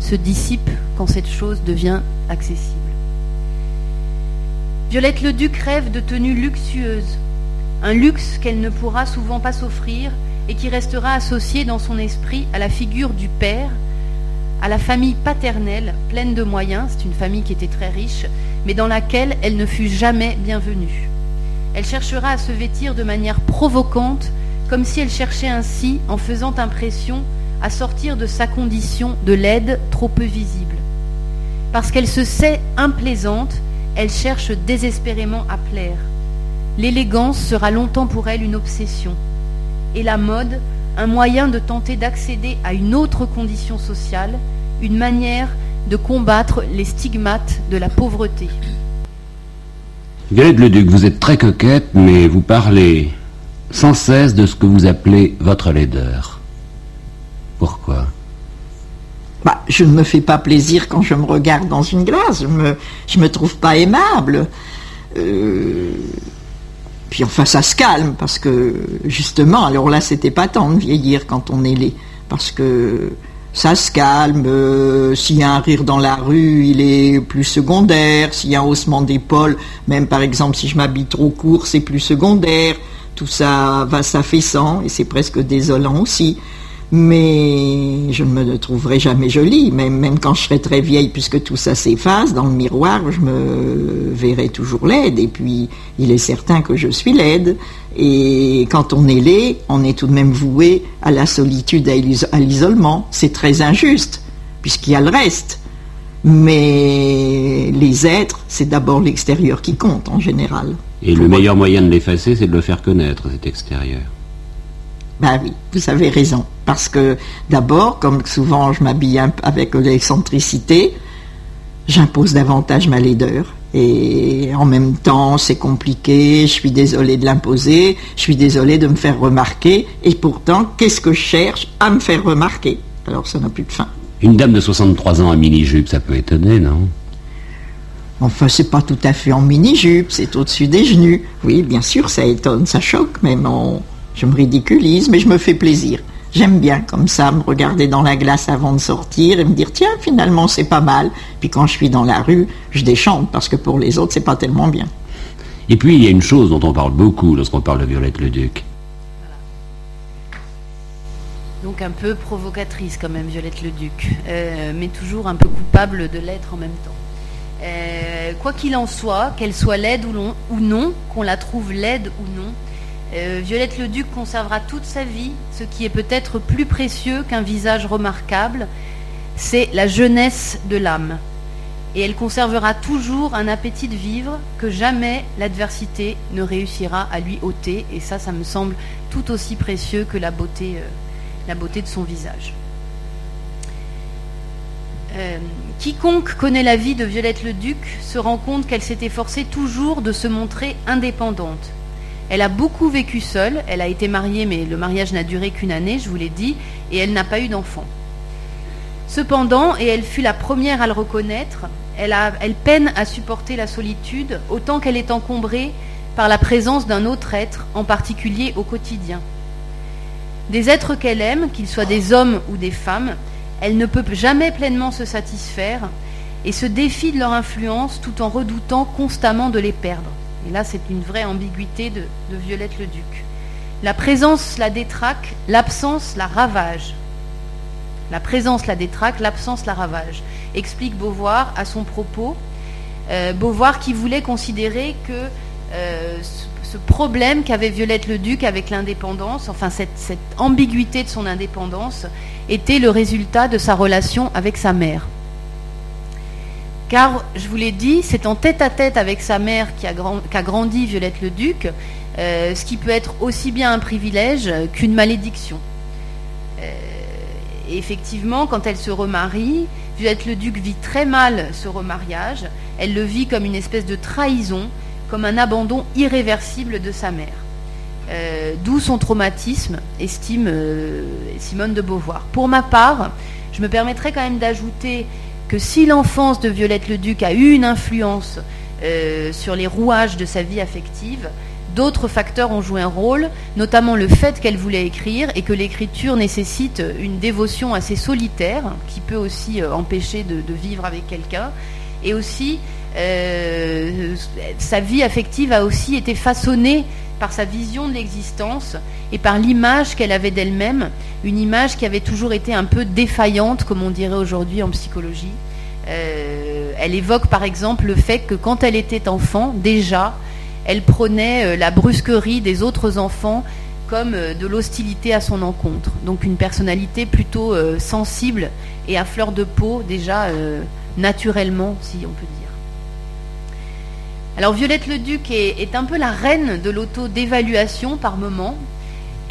se dissipe quand cette chose devient accessible. Violette le Duc rêve de tenues luxueuses, un luxe qu'elle ne pourra souvent pas s'offrir et qui restera associé dans son esprit à la figure du père, à la famille paternelle pleine de moyens, c'est une famille qui était très riche, mais dans laquelle elle ne fut jamais bienvenue. Elle cherchera à se vêtir de manière provocante, comme si elle cherchait ainsi, en faisant impression, à sortir de sa condition de laide trop peu visible. Parce qu'elle se sait implaisante, elle cherche désespérément à plaire. L'élégance sera longtemps pour elle une obsession, et la mode un moyen de tenter d'accéder à une autre condition sociale, une manière de combattre les stigmates de la pauvreté. Violette Leduc, vous êtes très coquette, mais vous parlez sans cesse de ce que vous appelez votre laideur. Pourquoi? Bah, je ne me fais pas plaisir quand je me regarde dans une glace. Je me, je me trouve pas aimable. Euh, puis enfin, ça se calme parce que justement, alors là, c'était pas tant de vieillir quand on est laid, parce que ça se calme. Euh, s'il y a un rire dans la rue, il est plus secondaire. S'il y a un haussement d'épaule, même par exemple, si je m'habille trop court, c'est plus secondaire. Tout ça va s'affaissant et c'est presque désolant aussi mais je ne me trouverai jamais jolie, même, même quand je serai très vieille, puisque tout ça s'efface, dans le miroir, je me verrai toujours laide, et puis il est certain que je suis laide, et quand on est laid, on est tout de même voué à la solitude, à l'isolement. C'est très injuste, puisqu'il y a le reste. Mais les êtres, c'est d'abord l'extérieur qui compte en général. Et le meilleur moyen de l'effacer, c'est de le faire connaître, cet extérieur. Ben oui, vous avez raison. Parce que d'abord, comme souvent je m'habille avec l'excentricité, j'impose davantage ma laideur. Et en même temps, c'est compliqué, je suis désolée de l'imposer, je suis désolée de me faire remarquer, et pourtant, qu'est-ce que je cherche à me faire remarquer? Alors ça n'a plus de fin. Une dame de 63 ans en mini-jupe, ça peut étonner, non? Enfin, c'est pas tout à fait en mini-jupe, c'est au-dessus des genoux. Oui, bien sûr, ça étonne, ça choque, mais on, je me ridiculise, mais je me fais plaisir. J'aime bien comme ça me regarder dans la glace avant de sortir et me dire tiens finalement c'est pas mal. Puis quand je suis dans la rue, je déchante parce que pour les autres c'est pas tellement bien. Et puis il y a une chose dont on parle beaucoup lorsqu'on parle de Violette le Duc. Donc un peu provocatrice quand même Violette le Duc, euh, mais toujours un peu coupable de l'être en même temps. Euh, quoi qu'il en soit, qu'elle soit laide ou non qu'on la trouve laide ou non, euh, Violette le Duc conservera toute sa vie ce qui est peut-être plus précieux qu'un visage remarquable, c'est la jeunesse de l'âme. Et elle conservera toujours un appétit de vivre que jamais l'adversité ne réussira à lui ôter. Et ça, ça me semble tout aussi précieux que la beauté, euh, de son visage. Euh, quiconque connaît la vie de Violette le Duc se rend compte qu'elle s'est efforcée toujours de se montrer indépendante elle a beaucoup vécu seule, elle a été mariée, mais le mariage n'a duré qu'une année, je vous l'ai dit, et elle n'a pas eu d'enfant. Cependant, et elle fut la première à le reconnaître, elle, peine à supporter la solitude autant qu'elle est encombrée par la présence d'un autre être, en particulier au quotidien. Des êtres qu'elle aime, qu'ils soient des hommes ou des femmes, elle ne peut jamais pleinement se satisfaire et se défie de leur influence tout en redoutant constamment de les perdre. Et là, c'est une vraie ambiguïté de, Violette le Duc. La présence la détraque, l'absence la ravage. La présence la détraque, l'absence la ravage. Explique Beauvoir à son propos. Euh, Beauvoir qui voulait considérer que euh, ce, problème qu'avait Violette le Duc avec l'indépendance, enfin cette, cette ambiguïté de son indépendance, était le résultat de sa relation avec sa mère. Car, je vous l'ai dit, c'est en tête-à-tête avec sa mère qu'a grandi Violette le Duc, euh, ce qui peut être aussi bien un privilège qu'une malédiction. Euh, effectivement, quand elle se remarie, Violette le Duc vit très mal ce remariage. Elle le vit comme une espèce de trahison, comme un abandon irréversible de sa mère. Euh, d'où son traumatisme, estime Simone de Beauvoir. Pour ma part, je me permettrai quand même d'ajouter que si l'enfance de Violette le Duc a eu une influence euh, sur les rouages de sa vie affective, d'autres facteurs ont joué un rôle, notamment le fait qu'elle voulait écrire et que l'écriture nécessite une dévotion assez solitaire, qui peut aussi euh, empêcher de, vivre avec quelqu'un, Et aussi, sa vie affective a aussi été façonnée par sa vision de l'existence et par l'image qu'elle avait d'elle-même, une image qui avait toujours été un peu défaillante, comme on dirait aujourd'hui en psychologie. Euh, elle évoque par exemple le fait que quand elle était enfant, déjà, elle prenait euh, la brusquerie des autres enfants comme euh, de l'hostilité à son encontre. Donc une personnalité plutôt sensible et à fleur de peau, déjà naturellement, si on peut dire. Alors Violette Leduc est, est un peu la reine de l'auto-dévaluation par moment,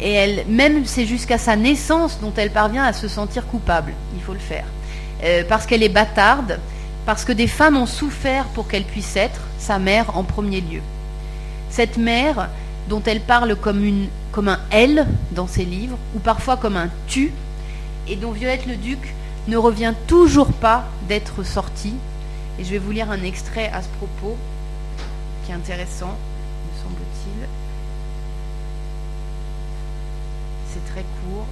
et elle, même c'est jusqu'à sa naissance dont elle parvient à se sentir coupable. Il faut le faire. Euh, parce qu'elle est bâtarde, parce que des femmes ont souffert pour qu'elle puisse être sa mère en premier lieu. Cette mère dont elle parle comme, comme un elle dans ses livres, ou parfois comme un tu, et dont Violette Leduc ne revient toujours pas d'être sortie. Et je vais vous lire un extrait à ce propos intéressant, me semble-t-il. C'est très court.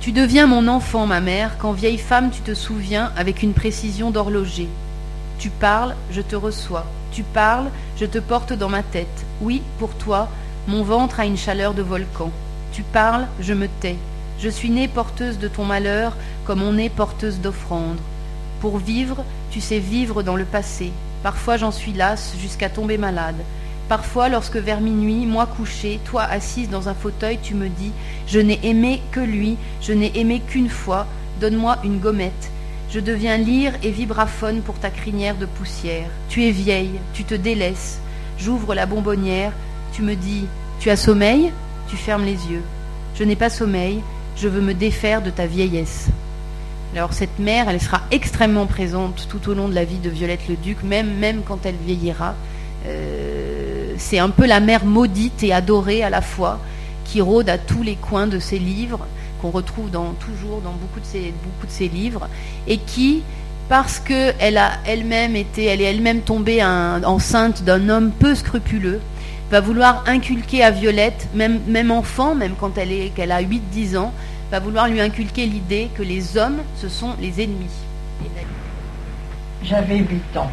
Tu deviens mon enfant, ma mère, quand vieille femme tu te souviens avec une précision d'horloger. Tu parles, je te reçois. Tu parles, je te porte dans ma tête. Oui, pour toi, mon ventre a une chaleur de volcan. Tu parles, je me tais. Je suis née porteuse de ton malheur comme on est porteuse d'offrandes. Pour vivre, tu sais vivre dans le passé. Parfois j'en suis lasse jusqu'à tomber malade. Parfois, lorsque vers minuit, moi couché, toi assise dans un fauteuil, tu me dis Je n'ai aimé que lui, je n'ai aimé qu'une fois, donne-moi une gommette. Je deviens lyre et vibraphone pour ta crinière de poussière. Tu es vieille, tu te délaisses. J'ouvre la bonbonnière, tu me dis Tu as sommeil? Tu fermes les yeux. Je n'ai pas sommeil, je veux me défaire de ta vieillesse. Alors cette mère, elle sera extrêmement présente tout au long de la vie de Violette le Duc, même, quand elle vieillira. Euh, c'est un peu la mère maudite et adorée à la fois, qui rôde à tous les coins de ses livres, qu'on retrouve toujours dans beaucoup de ses, beaucoup de ses livres, et qui, parce qu'elle a elle-même été, elle est elle-même tombée enceinte d'un homme peu scrupuleux, va vouloir inculquer à Violette, même, même enfant, même quand elle, est, qu'elle a 8-10 ans, vouloir lui inculquer l'idée que les hommes, ce sont les ennemis. J'avais 8 ans.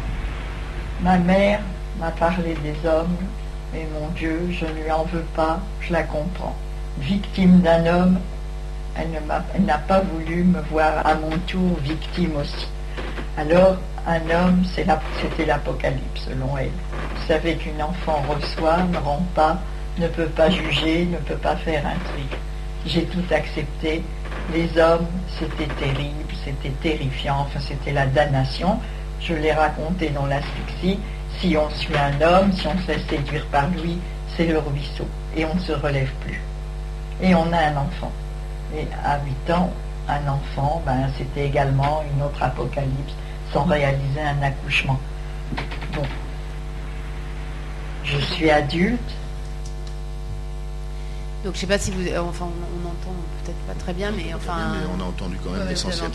Ma mère m'a parlé des hommes, et mon Dieu, je ne lui en veux pas, je la comprends. Victime d'un homme, elle n'a pas voulu me voir à mon tour victime aussi. Alors, un homme, c'était l'apocalypse selon elle. Vous savez qu'une enfant reçoit, ne rend pas, ne peut pas juger, ne peut pas faire un tri j'ai tout accepté. Les hommes, c'était terrible, c'était terrifiant, enfin c'était la damnation. Je l'ai raconté dans l'asphyxie. Si on suit un homme, si on se laisse séduire par lui, c'est le ruisseau. Et on ne se relève plus. Et on a un enfant. Et à 8 ans, un enfant, ben, c'était également une autre apocalypse, sans réaliser un accouchement. Bon. Je suis adulte, donc je sais pas si vous, enfin on, entend peut-être pas très bien, mais enfin. on a entendu quand même l'essentiel.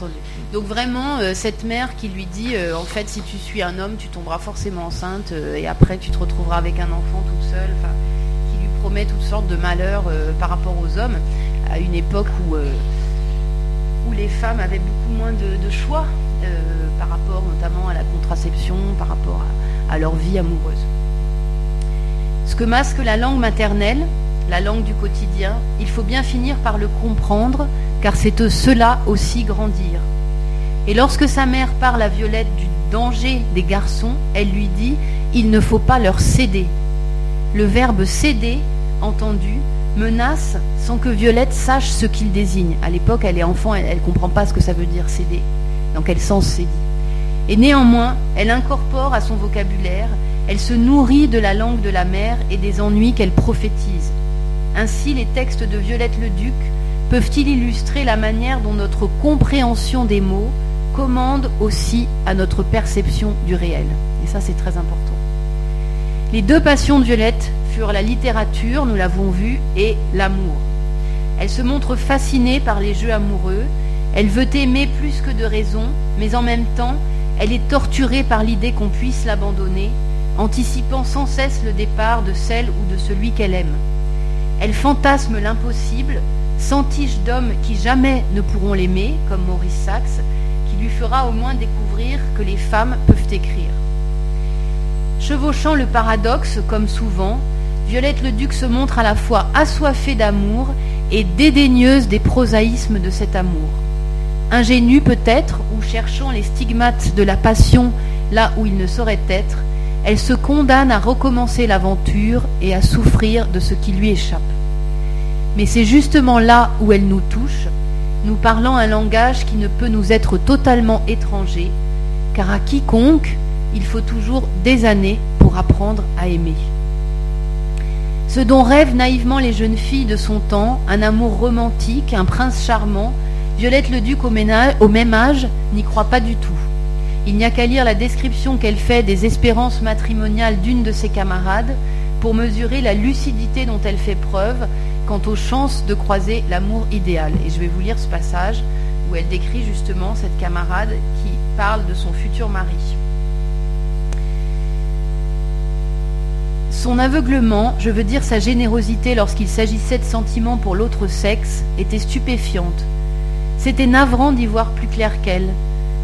Donc vraiment euh, cette mère qui lui dit, euh, en fait si tu suis un homme, tu tomberas forcément enceinte euh, et après tu te retrouveras avec un enfant toute seule, enfin, qui lui promet toutes sortes de malheurs par rapport aux hommes à une époque où où les femmes avaient beaucoup moins de, choix par rapport notamment à la contraception, par rapport à leur vie amoureuse. Ce que masque la langue maternelle, la langue du quotidien, il faut bien finir par le comprendre, car c'est cela aussi grandir. Et lorsque sa mère parle à Violette du danger des garçons, elle lui dit Il ne faut pas leur céder. Le verbe céder, entendu, menace sans que Violette sache ce qu'il désigne. À l'époque, elle est enfant, elle ne comprend pas ce que ça veut dire céder. Dans quel sens c'est dit. Et néanmoins, elle incorpore à son vocabulaire, elle se nourrit de la langue de la mère et des ennuis qu'elle prophétise. Ainsi, les textes de Violette le Duc peuvent-ils illustrer la manière dont notre compréhension des mots commande aussi à notre perception du réel? Et ça, c'est très important. Les deux passions de Violette furent la littérature, nous l'avons vu, et l'amour. Elle se montre fascinée par les jeux amoureux, elle veut aimer plus que de raison, mais en même temps, elle est torturée par l'idée qu'on puisse l'abandonner, anticipant sans cesse le départ de celle ou de celui qu'elle aime. Elle fantasme l'impossible, sentiche d'hommes qui jamais ne pourront l'aimer, comme Maurice Sachs, qui lui fera au moins découvrir que les femmes peuvent écrire. Chevauchant le paradoxe, comme souvent, Violette le Duc se montre à la fois assoiffée d'amour et dédaigneuse des prosaïsmes de cet amour. Ingénue peut-être, ou cherchant les stigmates de la passion là où il ne saurait être, elle se condamne à recommencer l'aventure et à souffrir de ce qui lui échappe. Mais c'est justement là où elle nous touche, nous parlant un langage qui ne peut nous être totalement étranger, car à quiconque il faut toujours des années pour apprendre à aimer. Ce dont rêvent naïvement les jeunes filles de son temps, un amour romantique, un prince charmant, Violette le Duc au, au même âge n'y croit pas du tout. Il n'y a qu'à lire la description qu'elle fait des espérances matrimoniales d'une de ses camarades pour mesurer la lucidité dont elle fait preuve quant aux chances de croiser l'amour idéal. Et je vais vous lire ce passage où elle décrit justement cette camarade qui parle de son futur mari. Son aveuglement, je veux dire sa générosité lorsqu'il s'agissait de sentiments pour l'autre sexe, était stupéfiante. C'était navrant d'y voir plus clair qu'elle.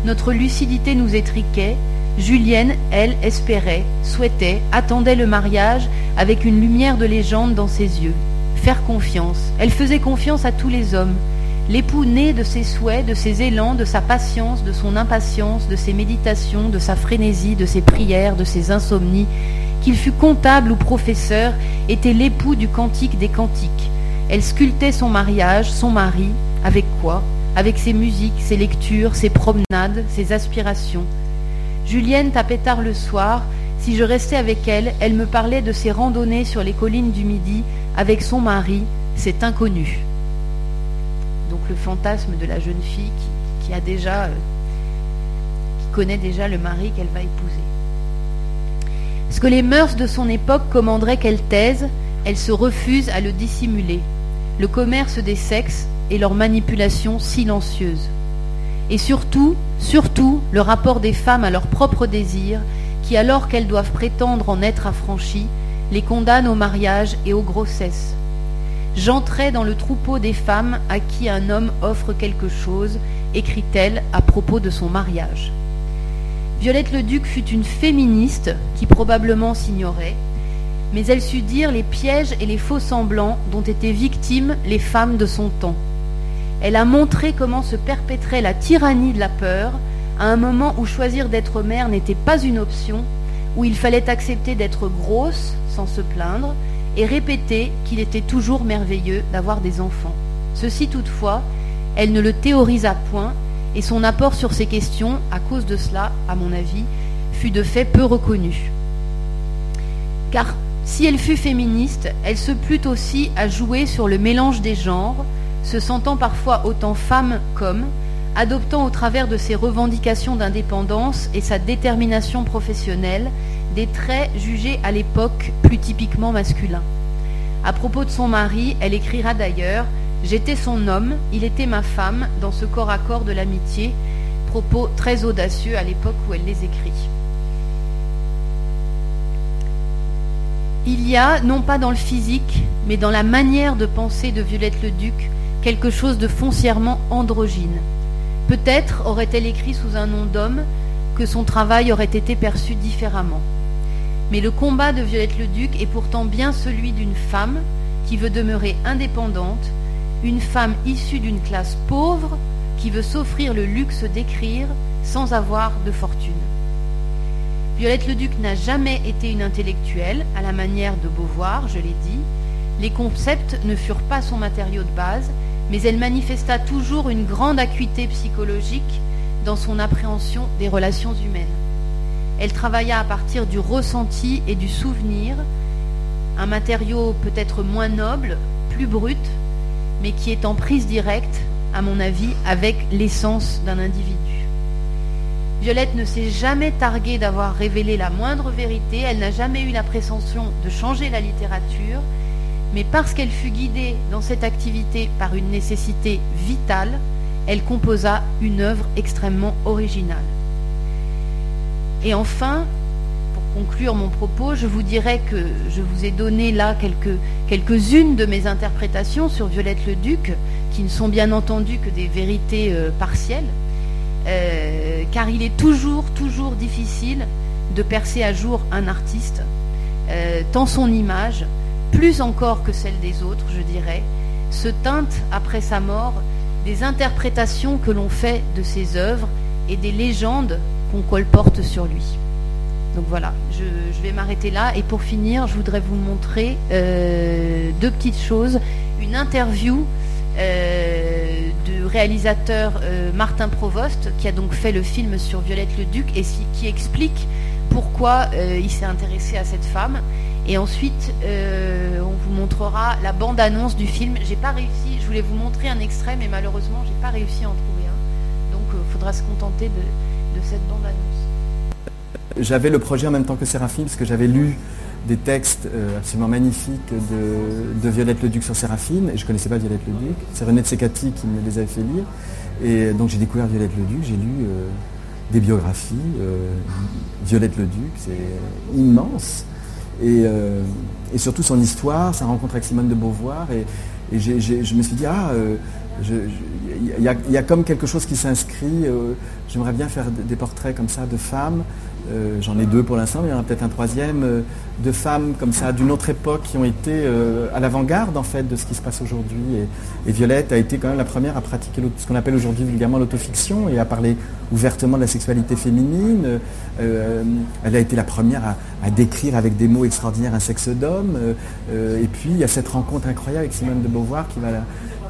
Notre lucidité nous étriquait. Julienne, elle, espérait, souhaitait, attendait le mariage avec une lumière de légende dans ses yeux. Faire confiance. Elle faisait confiance à tous les hommes. L'époux né de ses souhaits, de ses élans, de sa patience, de son impatience, de ses méditations, de sa frénésie, de ses prières, de ses insomnies, qu'il fût comptable ou professeur, était l'époux du cantique des cantiques. Elle sculptait son mariage, son mari, avec quoi? Avec ses musiques, ses lectures, ses promenades, ses aspirations. Julienne tapait tard le soir. Si je restais avec elle, elle me parlait de ses randonnées sur les collines du Midi avec son mari, cet inconnu. Donc le fantasme de la jeune fille qui, a déjà, euh, qui connaît déjà le mari qu'elle va épouser. Ce que les mœurs de son époque commanderaient qu'elle taise, elle se refuse à le dissimuler. Le commerce des sexes et leur manipulation silencieuse. Et surtout, surtout, le rapport des femmes à leurs propres désirs, qui, alors qu'elles doivent prétendre en être affranchies, les condamnent au mariage et aux grossesses. J'entrais dans le troupeau des femmes à qui un homme offre quelque chose, écrit-elle à propos de son mariage. Violette le Duc fut une féministe qui probablement s'ignorait, mais elle sut dire les pièges et les faux semblants dont étaient victimes les femmes de son temps. Elle a montré comment se perpétrait la tyrannie de la peur à un moment où choisir d'être mère n'était pas une option, où il fallait accepter d'être grosse sans se plaindre et répéter qu'il était toujours merveilleux d'avoir des enfants. Ceci toutefois, elle ne le théorisa point et son apport sur ces questions, à cause de cela, à mon avis, fut de fait peu reconnu. Car si elle fut féministe, elle se plut aussi à jouer sur le mélange des genres, se sentant parfois autant femme qu'homme, adoptant au travers de ses revendications d'indépendance et sa détermination professionnelle des traits jugés à l'époque plus typiquement masculins. À propos de son mari, elle écrira d'ailleurs J'étais son homme, il était ma femme dans ce corps à corps de l'amitié, propos très audacieux à l'époque où elle les écrit. Il y a, non pas dans le physique, mais dans la manière de penser de Violette le Duc, quelque chose de foncièrement androgyne. Peut-être aurait-elle écrit sous un nom d'homme que son travail aurait été perçu différemment. Mais le combat de Violette le Duc est pourtant bien celui d'une femme qui veut demeurer indépendante, une femme issue d'une classe pauvre qui veut s'offrir le luxe d'écrire sans avoir de fortune. Violette le Duc n'a jamais été une intellectuelle, à la manière de Beauvoir, je l'ai dit. Les concepts ne furent pas son matériau de base, mais elle manifesta toujours une grande acuité psychologique dans son appréhension des relations humaines. Elle travailla à partir du ressenti et du souvenir, un matériau peut-être moins noble, plus brut, mais qui est en prise directe, à mon avis, avec l'essence d'un individu. Violette ne s'est jamais targuée d'avoir révélé la moindre vérité, elle n'a jamais eu la prétention de changer la littérature, mais parce qu'elle fut guidée dans cette activité par une nécessité vitale, elle composa une œuvre extrêmement originale. Et enfin, conclure mon propos, je vous dirais que je vous ai donné là quelques, quelques-unes de mes interprétations sur Violette le Duc, qui ne sont bien entendu que des vérités euh, partielles. car il est toujours, toujours difficile de percer à jour un artiste, tant son image, plus encore que celle des autres, je dirais, se teinte après sa mort des interprétations que l'on fait de ses œuvres et des légendes qu'on colporte sur lui. Donc voilà, je, vais m'arrêter là. Et pour finir, je voudrais vous montrer euh, deux petites choses. Une interview euh, du réalisateur euh, Martin Provost, qui a donc fait le film sur Violette le Duc et qui explique pourquoi il s'est intéressé à cette femme. Et ensuite, euh, on vous montrera la bande-annonce du film. J'ai pas réussi, je voulais vous montrer un extrait, mais malheureusement, j'ai pas réussi à en trouver un. Donc, il euh, faudra se contenter de, cette bande-annonce. J'avais le projet en même temps que Séraphine, parce que j'avais lu des textes euh, absolument magnifiques de, Violette le Duc sur Séraphine, et je ne connaissais pas Violette le Duc. C'est René Tsekati qui me les avait fait lire. Et donc j'ai découvert Violette le Duc, j'ai lu des biographies. Violette le Duc, c'est immense. Euh, et, surtout son histoire, sa rencontre avec Simone de Beauvoir. Et, je me suis dit, ah, euh, il y, a comme quelque chose qui s'inscrit. Euh, j'aimerais bien faire des portraits comme ça de femmes euh, j'en ai deux pour l'instant, mais il y en aura peut-être un troisième, euh, de femmes comme ça d'une autre époque qui ont été euh, à l'avant-garde en fait de ce qui se passe aujourd'hui. Et, Violette a été quand même la première à pratiquer ce qu'on appelle aujourd'hui vulgairement l'autofiction et à parler ouvertement de la sexualité féminine. elle a été la première à, décrire avec des mots extraordinaires un sexe d'homme. et puis il y a cette rencontre incroyable avec Simone de Beauvoir qui va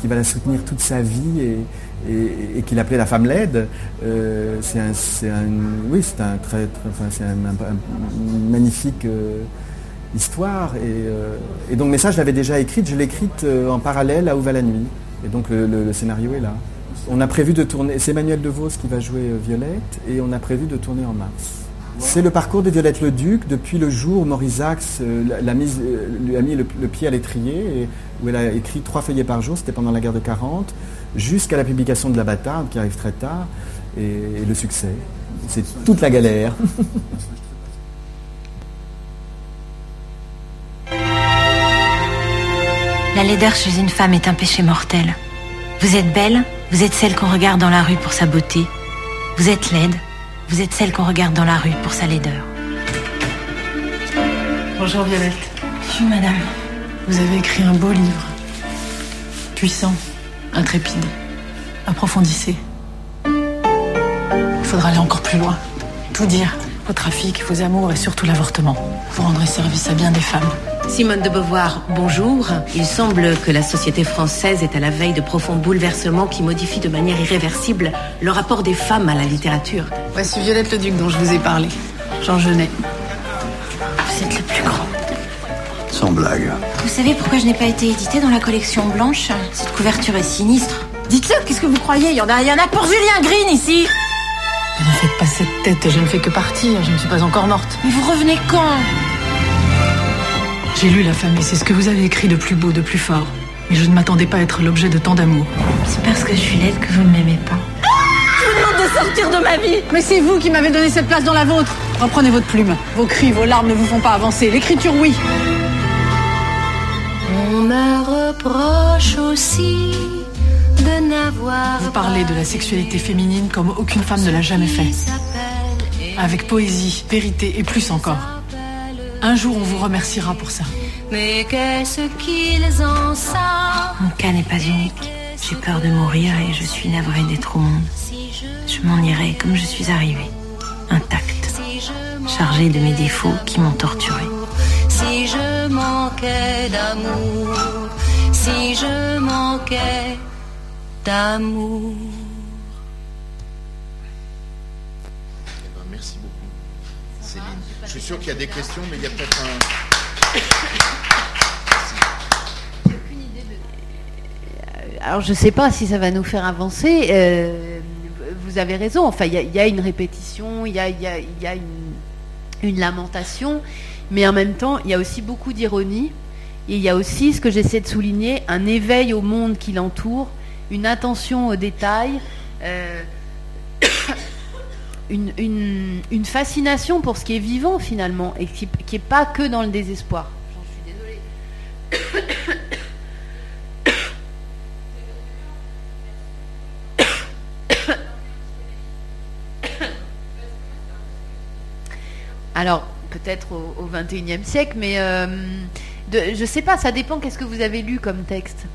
qui va la soutenir toute sa vie et, et, qu'il appelait la femme laide. Euh, c'est un, oui, c'est un très, c'est une magnifique euh, histoire. Euh, et, donc, mais ça, je l'avais déjà écrite. Je l'ai écrite en parallèle à Où va la nuit. Et donc, le, scénario est là. On a prévu de tourner. C'est Emmanuel DeVos qui va jouer Violette, et on a prévu de tourner en mars. C'est le parcours de Violette le Duc depuis le jour où Maurice Axe lui a mis le, pied à l'étrier, où elle a écrit trois feuillets par jour, c'était pendant la guerre de 40 jusqu'à la publication de La Bâtarde, qui arrive très tard, et, le succès. C'est toute la galère. La laideur chez une femme est un péché mortel. Vous êtes belle, vous êtes celle qu'on regarde dans la rue pour sa beauté. Vous êtes laide, vous êtes celle qu'on regarde dans la rue pour sa laideur. Bonjour Violette. Oui, madame. Vous avez écrit un beau livre. Puissant intrépide. Approfondissez. Il faudra aller encore plus loin. Tout dire. Vos trafics, vos amours et surtout l'avortement. Vous rendrez service à bien des femmes. Simone de Beauvoir, bonjour. Il semble que la société française est à la veille de profonds bouleversements qui modifient de manière irréversible le rapport des femmes à la littérature. Voici Violette le Duc dont je vous ai parlé. Jean Genet. Vous êtes le plus grand. Sans blague. Vous savez pourquoi je n'ai pas été édité dans la collection blanche? Cette couverture est sinistre. Dites-le, qu'est-ce que vous croyez? Il y, en a, il y en a pour Julien Green ici Ne faites pas cette tête, je ne fais que partir, je ne suis pas encore morte. Mais vous revenez quand? J'ai lu La famille, c'est ce que vous avez écrit de plus beau, de plus fort. Mais je ne m'attendais pas à être l'objet de tant d'amour. C'est parce que je suis laide que vous ne m'aimez pas. Je vous demande de sortir de ma vie Mais c'est vous qui m'avez donné cette place dans la vôtre Reprenez votre plume. Vos cris, vos larmes ne vous font pas avancer. L'écriture, oui. On me reproche aussi de n'avoir. Vous parlez de la sexualité féminine comme aucune femme ne l'a jamais fait. Avec poésie, vérité et plus encore. Un jour, on vous remerciera pour ça. Mais qu'est-ce qu'ils en savent Mon cas n'est pas unique. J'ai peur de mourir et je suis navrée d'être au monde. Je m'en irai comme je suis arrivée, intacte, chargée de mes défauts qui m'ont torturée si je manquais d'amour, si je manquais d'amour. Suis sûr qu'il y a des questions, mais il y a peut-être un. Alors je ne sais pas si ça va nous faire avancer. Euh, vous avez raison. Enfin, il y, a une répétition, il y a, une, une, lamentation. Mais en même temps, il y a aussi beaucoup d'ironie. Et il y a aussi, ce que j'essaie de souligner, un éveil au monde qui l'entoure, une attention aux détails, euh, une, fascination pour ce qui est vivant finalement, et qui n'est pas que dans le désespoir. J'en suis désolée. Alors, peut-être au XXIe siècle, mais euh, de, je ne sais pas, ça dépend qu'est-ce que vous avez lu comme texte.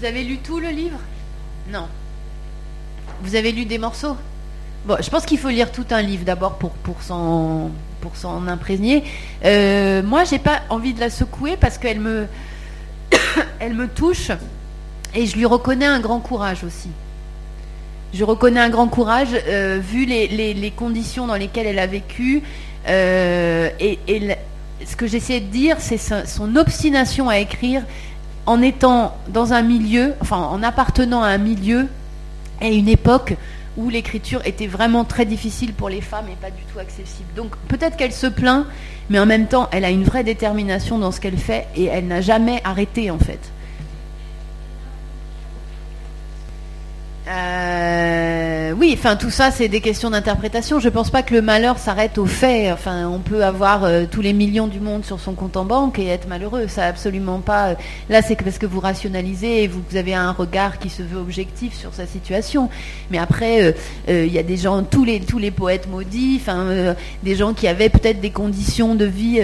Vous avez lu tout le livre? Non. Vous avez lu des morceaux? Bon, je pense qu'il faut lire tout un livre d'abord pour, pour s'en pour imprégner. Euh, moi, j'ai pas envie de la secouer parce qu'elle me elle me touche et je lui reconnais un grand courage aussi. Je reconnais un grand courage euh, vu les, conditions dans lesquelles elle a vécu euh, et, ce que j'essaie de dire, c'est son obstination à écrire en étant dans un milieu, enfin en appartenant à un milieu et une époque où l'écriture était vraiment très difficile pour les femmes et pas du tout accessible. Donc peut-être qu'elle se plaint, mais en même temps, elle a une vraie détermination dans ce qu'elle fait et elle n'a jamais arrêté en fait. Euh, oui, enfin tout ça, c'est des questions d'interprétation. Je ne pense pas que le malheur s'arrête au fait. Enfin, on peut avoir euh, tous les millions du monde sur son compte en banque et être malheureux. Ça, absolument pas. Là, c'est parce que vous rationalisez et vous, avez un regard qui se veut objectif sur sa situation. Mais après, euh, il y a des gens, tous les tous les poètes maudits, enfin, des gens qui avaient peut-être des conditions de vie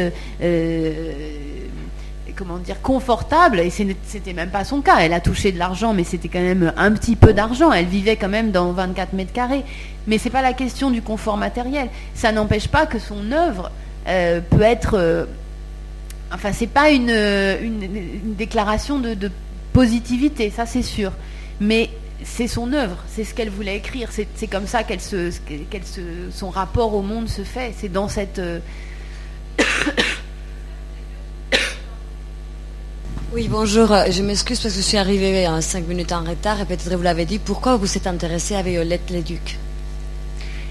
comment dire, confortable, et c'était même pas son cas. Elle a touché de l'argent, mais c'était quand même un petit peu d'argent. Elle vivait quand même dans 24 mètres carrés. Mais c'est pas la question du confort matériel. Ça n'empêche pas que son œuvre euh, peut être. Euh, enfin, c'est pas une, une, déclaration de, positivité, ça c'est sûr. Mais c'est son œuvre, c'est ce qu'elle voulait écrire. C'est comme ça qu'elle se, se, son rapport au monde se fait. C'est dans cette euh, Oui, bonjour. Je m'excuse parce que je suis arrivée à 5 minutes en retard et peut-être vous l'avez dit. Pourquoi vous êtes intéressée à Violette Léduc?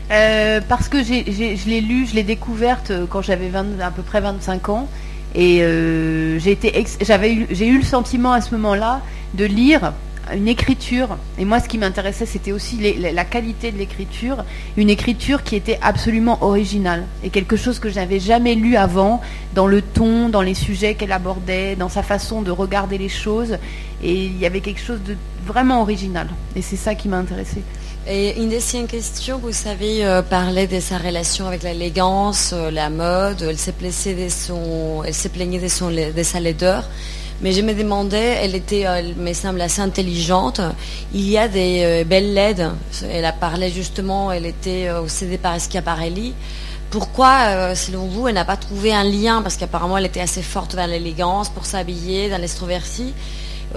Euh, Parce que je l'ai lu, je l'ai découverte euh, quand j'avais à peu près 25 ans. Et euh, j'ai eu le sentiment à ce moment-là de lire une écriture, et moi ce qui m'intéressait c'était aussi la qualité de l'écriture, une écriture qui était absolument originale, et quelque chose que je n'avais jamais lu avant, dans le ton, dans les sujets qu'elle abordait, dans sa façon de regarder les choses, et il y avait quelque chose de vraiment original, et c'est ça qui m'a intéressé. Et une deuxième question, vous savez euh, parler de sa relation avec l'élégance, euh, la mode, elle s'est de son, elle plaignée de, son, de sa laideur. Mais je me demandais, elle était, elle me semble assez intelligente. Il y a des euh, belles LED. Elle a parlé justement, elle était euh, obsédée par Schiaparelli. Pourquoi, euh, selon vous, elle n'a pas trouvé un lien? Parce qu'apparemment, elle était assez forte dans l'élégance, pour s'habiller, dans l'extroversie.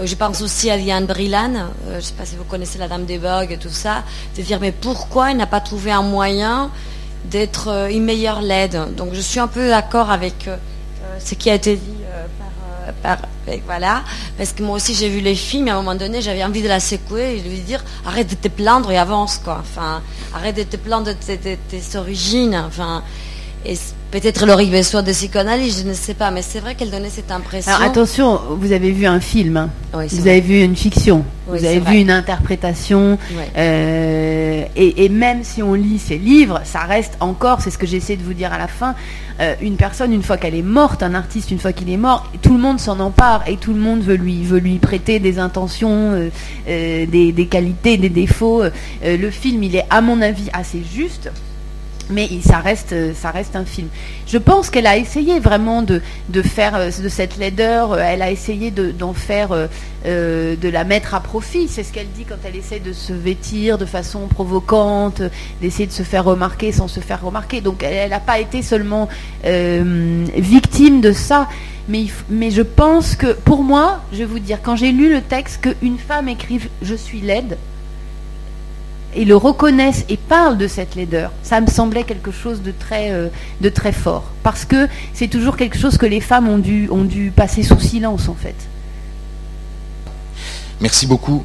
je pense aussi à Diane Brillan, je ne sais pas si vous connaissez la Dame des Vogue et tout ça, de dire mais pourquoi elle n'a pas trouvé un moyen d'être une meilleure LED? Donc je suis un peu d'accord avec ce qui a été dit voilà, parce que moi aussi j'ai vu les films, et à un moment donné j'avais envie de la secouer et de lui dire arrête de te plaindre et avance quoi. Enfin, arrête de te plaindre de tes, origines. Enfin, et peut-être Laurie soit de psychanalyse, je ne sais pas, mais c'est vrai qu'elle donnait cette impression. Alors attention, vous avez vu un film, hein. vous avez vu une fiction, vous avez vu une interprétation, euh, et, même si on lit ces livres, ça reste encore, c'est ce que j'essaie de vous dire à la fin, euh, une personne une fois qu'elle est morte, un artiste une fois qu'il est mort, tout le monde s'en empare et tout le monde veut lui, veut lui prêter des intentions, euh, des, qualités, des défauts. le film, il est à mon avis assez juste mais ça reste, ça reste un film. Je pense qu'elle a essayé vraiment de, faire euh, de cette laideur, euh, elle a essayé d'en faire, euh, de la mettre à profit. C'est ce qu'elle dit quand elle essaie de se vêtir de façon provocante, d'essayer de se faire remarquer sans se faire remarquer. Donc elle n'a pas été seulement victime de ça. Mais, mais je pense que, pour moi, je vais vous dire, quand j'ai lu le texte qu'une femme écrive Je suis laide, et le reconnaissent et parlent de cette laideur, ça me semblait quelque chose de très, euh, fort. Parce que c'est toujours quelque chose que les femmes ont dû passer sous silence, en fait. Merci beaucoup.